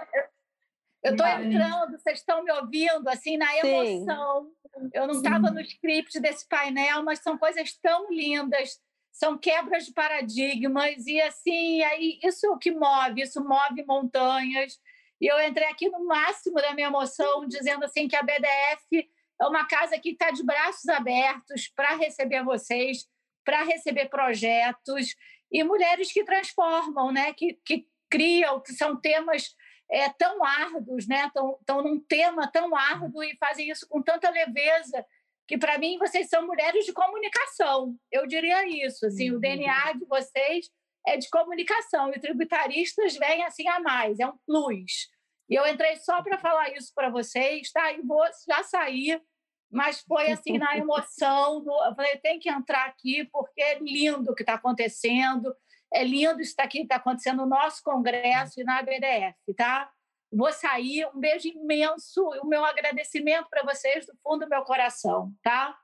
eu estou entrando, vocês estão me ouvindo, assim, na emoção. Sim. Eu não estava no script desse painel, mas são coisas tão lindas, são quebras de paradigmas, e assim, aí, isso que move, isso move montanhas. E eu entrei aqui no máximo da minha emoção, dizendo assim que a BDF é uma casa que está de braços abertos para receber vocês, para receber projetos e mulheres que transformam, né? que, que criam, que são temas é, tão árduos, né? Estão, estão num tema tão árduo e fazem isso com tanta leveza que para mim vocês são mulheres de comunicação. Eu diria isso, assim, uhum. o DNA de vocês é de comunicação e tributaristas vêm assim a mais, é um plus. E eu entrei só para falar isso para vocês, tá? E vou já sair, mas foi assim na emoção. Do, eu falei, tem que entrar aqui porque é lindo o que está acontecendo. É lindo isso aqui que está acontecendo no nosso congresso e na BDF, tá? Vou sair. Um beijo imenso e o meu agradecimento para vocês do fundo do meu coração, tá?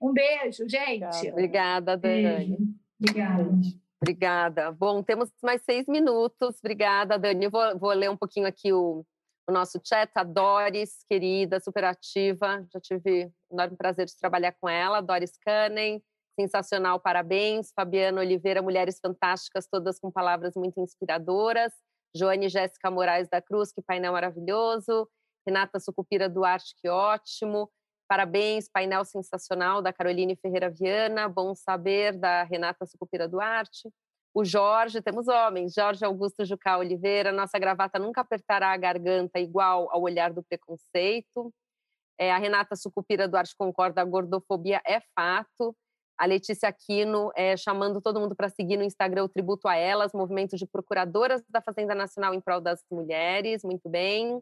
Um beijo, gente. Obrigada, Dani. Obrigada. Obrigada. Bom, temos mais seis minutos. Obrigada, Dani. Eu vou, vou ler um pouquinho aqui o, o nosso chat. A Doris, querida, super ativa. Já tive o enorme prazer de trabalhar com ela. Doris Canem, sensacional, parabéns. Fabiana Oliveira, mulheres fantásticas, todas com palavras muito inspiradoras. Joane Jéssica Moraes da Cruz, que painel maravilhoso. Renata Sucupira Duarte, que ótimo. Parabéns, painel sensacional da Caroline Ferreira Viana, bom saber da Renata Sucupira Duarte. O Jorge, temos homens, Jorge Augusto Jucá Oliveira, nossa gravata nunca apertará a garganta igual ao olhar do preconceito. É, a Renata Sucupira Duarte concorda, a gordofobia é fato. A Letícia Aquino é, chamando todo mundo para seguir no Instagram o Tributo a Elas, movimento de procuradoras da Fazenda Nacional em prol das mulheres, muito bem.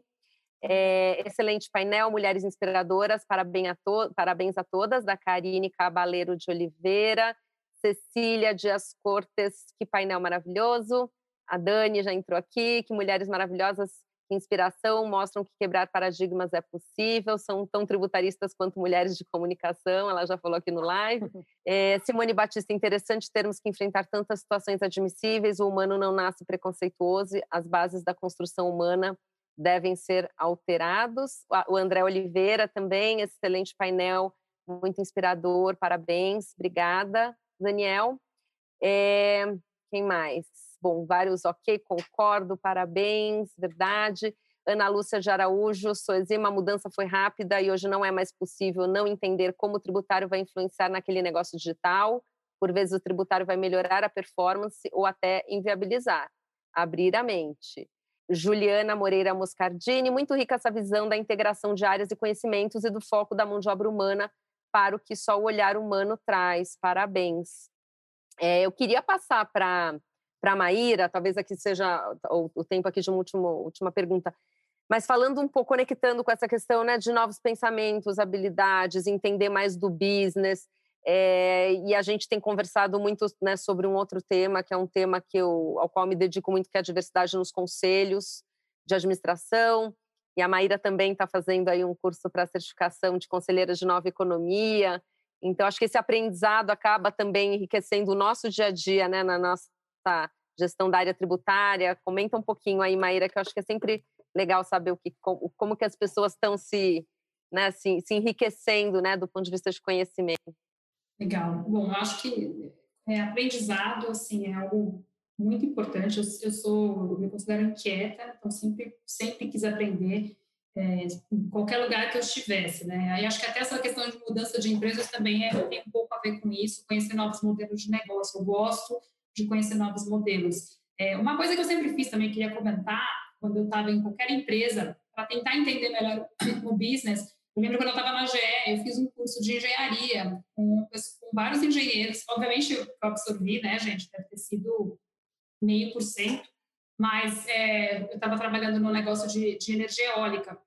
É, excelente painel, Mulheres Inspiradoras, parabéns a, to parabéns a todas, da Karine Cabaleiro de Oliveira, Cecília Dias Cortes, que painel maravilhoso. A Dani já entrou aqui, que mulheres maravilhosas, inspiração, mostram que quebrar paradigmas é possível, são tão tributaristas quanto mulheres de comunicação, ela já falou aqui no live. É, Simone Batista, interessante termos que enfrentar tantas situações admissíveis, o humano não nasce preconceituoso, as bases da construção humana devem ser alterados. O André Oliveira também, excelente painel, muito inspirador, parabéns, obrigada, Daniel. É, quem mais? Bom, vários ok, concordo, parabéns, verdade. Ana Lúcia de Araújo, Soezima, a mudança foi rápida e hoje não é mais possível não entender como o tributário vai influenciar naquele negócio digital. Por vezes o tributário vai melhorar a performance ou até inviabilizar. Abrir a mente. Juliana Moreira Moscardini, muito rica essa visão da integração de áreas e conhecimentos e do foco da mão de obra humana para o que só o olhar humano traz. Parabéns. É, eu queria passar para a Maíra, talvez aqui seja o, o tempo aqui de uma última, última pergunta, mas falando um pouco, conectando com essa questão né, de novos pensamentos, habilidades, entender mais do business, é, e a gente tem conversado muito né, sobre um outro tema, que é um tema que eu, ao qual me dedico muito, que é a diversidade nos conselhos de administração. E a Maíra também está fazendo aí um curso para certificação de conselheiras de nova economia. Então, acho que esse aprendizado acaba também enriquecendo o nosso dia a dia, né, na nossa gestão da área tributária. Comenta um pouquinho aí, Maíra, que eu acho que é sempre legal saber o que, como, como que as pessoas estão se, né, se, se enriquecendo, né, do ponto de vista de conhecimento. Legal. Bom, acho que é, aprendizado assim é algo muito importante. Eu, eu sou, eu me considero inquieta, então sempre, sempre quis aprender é, em qualquer lugar que eu estivesse, né? Aí acho que até essa questão de mudança de empresas também é, tem um pouco a ver com isso, conhecer novos modelos de negócio. Eu gosto de conhecer novos modelos. É, uma coisa que eu sempre fiz também, queria comentar, quando eu estava em qualquer empresa, para tentar entender melhor o business, eu lembro quando eu estava na GE, eu fiz um curso de engenharia com, com vários engenheiros. Obviamente, eu absorvi, né, gente? Deve ter sido meio por cento, mas é, eu estava trabalhando no negócio de, de, energia eólica.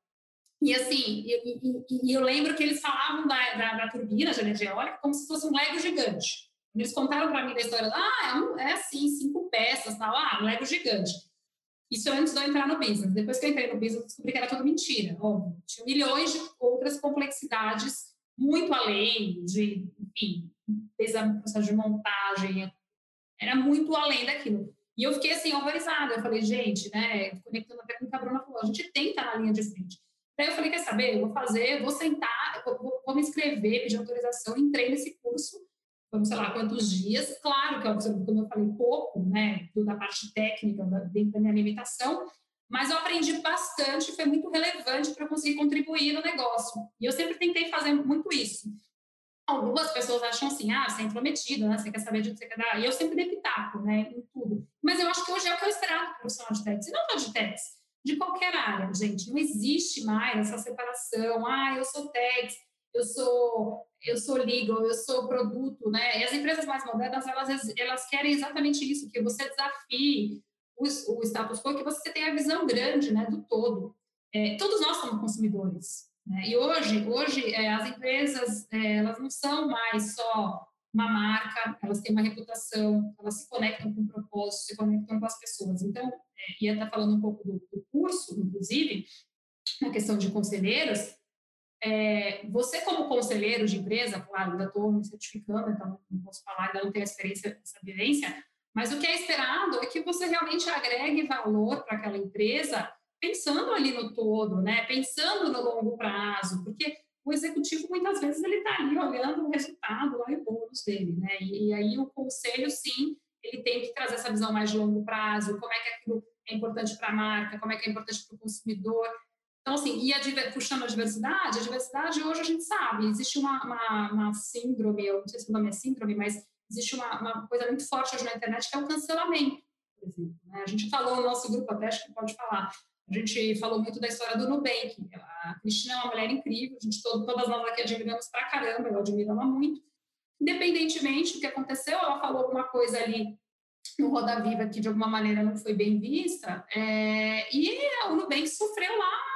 E assim, e, e, e, eu lembro que eles falavam da, da, da, turbina de energia eólica como se fosse um Lego gigante. Eles contaram para mim da história, ah, é, é assim, cinco peças, tal, ah, um Lego gigante. Isso antes de eu entrar no business. Depois que eu entrei no business, descobri que era tudo mentira. Tinha milhões de outras complexidades muito além de, enfim, processo de montagem, era muito além daquilo. E eu fiquei assim, horrorizada. Eu falei, gente, né, conectando até com o que a Bruna falou, a gente tem que estar na linha de frente. Daí eu falei, quer saber, eu vou fazer, vou sentar, vou, vou me inscrever, pedir autorização, entrei nesse curso vamos sei lá quantos dias. Claro que, é como eu falei, pouco, né, da parte técnica, dentro da minha limitação, mas eu aprendi bastante, foi muito relevante para conseguir contribuir no negócio. E eu sempre tentei fazer muito isso. Algumas pessoas acham assim, ah, você é intrometido, né? Você quer saber de onde você quer dar. E eu sempre dei pitaco, né? Em tudo. Mas eu acho que hoje é o que eu esperava do profissional de TEDx. E não só de TEDx, de qualquer área, gente. Não existe mais essa separação. Ah, eu sou TEDx, eu sou eu sou legal, eu sou produto, né? E as empresas mais modernas, elas, elas querem exatamente isso, que você desafie o, o status quo, que você tenha a visão grande, né, do todo. É, todos nós somos consumidores, né? E hoje, hoje é, as empresas, é, elas não são mais só uma marca, elas têm uma reputação, elas se conectam com o propósito, se conectam com as pessoas. Então, é, ia estar falando um pouco do, do curso, inclusive, na questão de conselheiros, é, você, como conselheiro de empresa, claro, ainda estou me certificando, então não posso falar, ainda não tenho experiência, essa vivência, mas o que é esperado é que você realmente agregue valor para aquela empresa, pensando ali no todo, né? pensando no longo prazo, porque o executivo muitas vezes ele está ali olhando o resultado lá e o bônus dele, né? E, e, aí o conselho, sim, ele tem que trazer essa visão mais de longo prazo, como é que aquilo é importante para a marca, como é que é importante para o consumidor. Então, assim, e a, puxando a diversidade, a diversidade hoje a gente sabe, existe uma, uma, uma síndrome, eu não sei se o nome é síndrome, mas existe uma, uma, coisa muito forte hoje na internet que é o cancelamento, por exemplo. Né? A gente falou no nosso grupo, até acho que pode falar, a gente falou muito da história do Nubank. A Cristina é uma mulher incrível, a gente, todo, todas nós aqui admiramos pra caramba, eu admiro ela muito. Independentemente do que aconteceu, ela falou alguma coisa ali no Roda Viva que de alguma maneira não foi bem vista, é, e o Nubank sofreu lá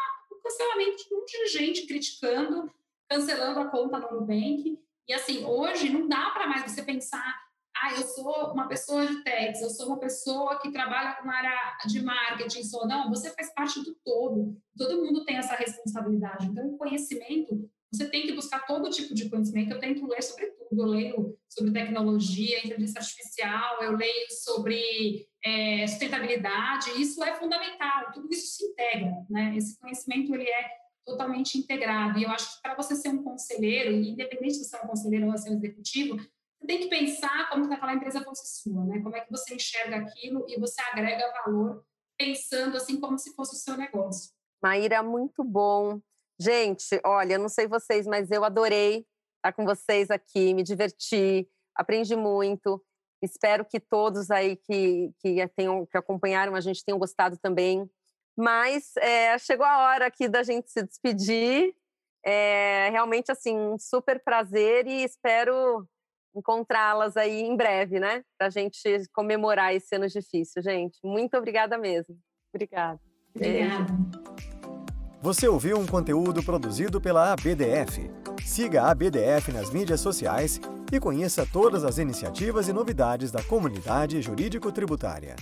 cancelamento de um monte de gente criticando, cancelando a conta no Nubank. E assim, hoje não dá para mais você pensar, ah, eu sou uma pessoa de techs, eu sou uma pessoa que trabalha na área de marketing, só não, você faz parte do todo. Todo mundo tem essa responsabilidade. Então, o conhecimento, você tem que buscar todo tipo de conhecimento. Eu tento ler sobre tudo. Eu leio sobre tecnologia, inteligência artificial, eu leio sobre é, sustentabilidade, isso é fundamental, tudo isso se integra, né? Esse conhecimento, ele é totalmente integrado, e eu acho que para você ser um conselheiro, independente se você é um conselheiro ou ser um executivo, você tem que pensar como que aquela empresa fosse sua, né? Como é que você enxerga aquilo e você agrega valor pensando assim como se fosse o seu negócio. Maíra, muito bom. Gente, olha, não sei vocês, mas eu adorei estar com vocês aqui, me diverti, aprendi muito. Espero que todos aí que, que, tenham, que acompanharam a gente tenham gostado também. Mas é, chegou a hora aqui da gente se despedir. É realmente assim um super prazer e espero encontrá-las aí em breve, né? Para a gente comemorar esse ano difícil, gente. Muito obrigada mesmo. Obrigada. Obrigada. Você ouviu um conteúdo produzido pela ABDF. Siga a ABDF nas mídias sociais e conheça todas as iniciativas e novidades da comunidade jurídico-tributária.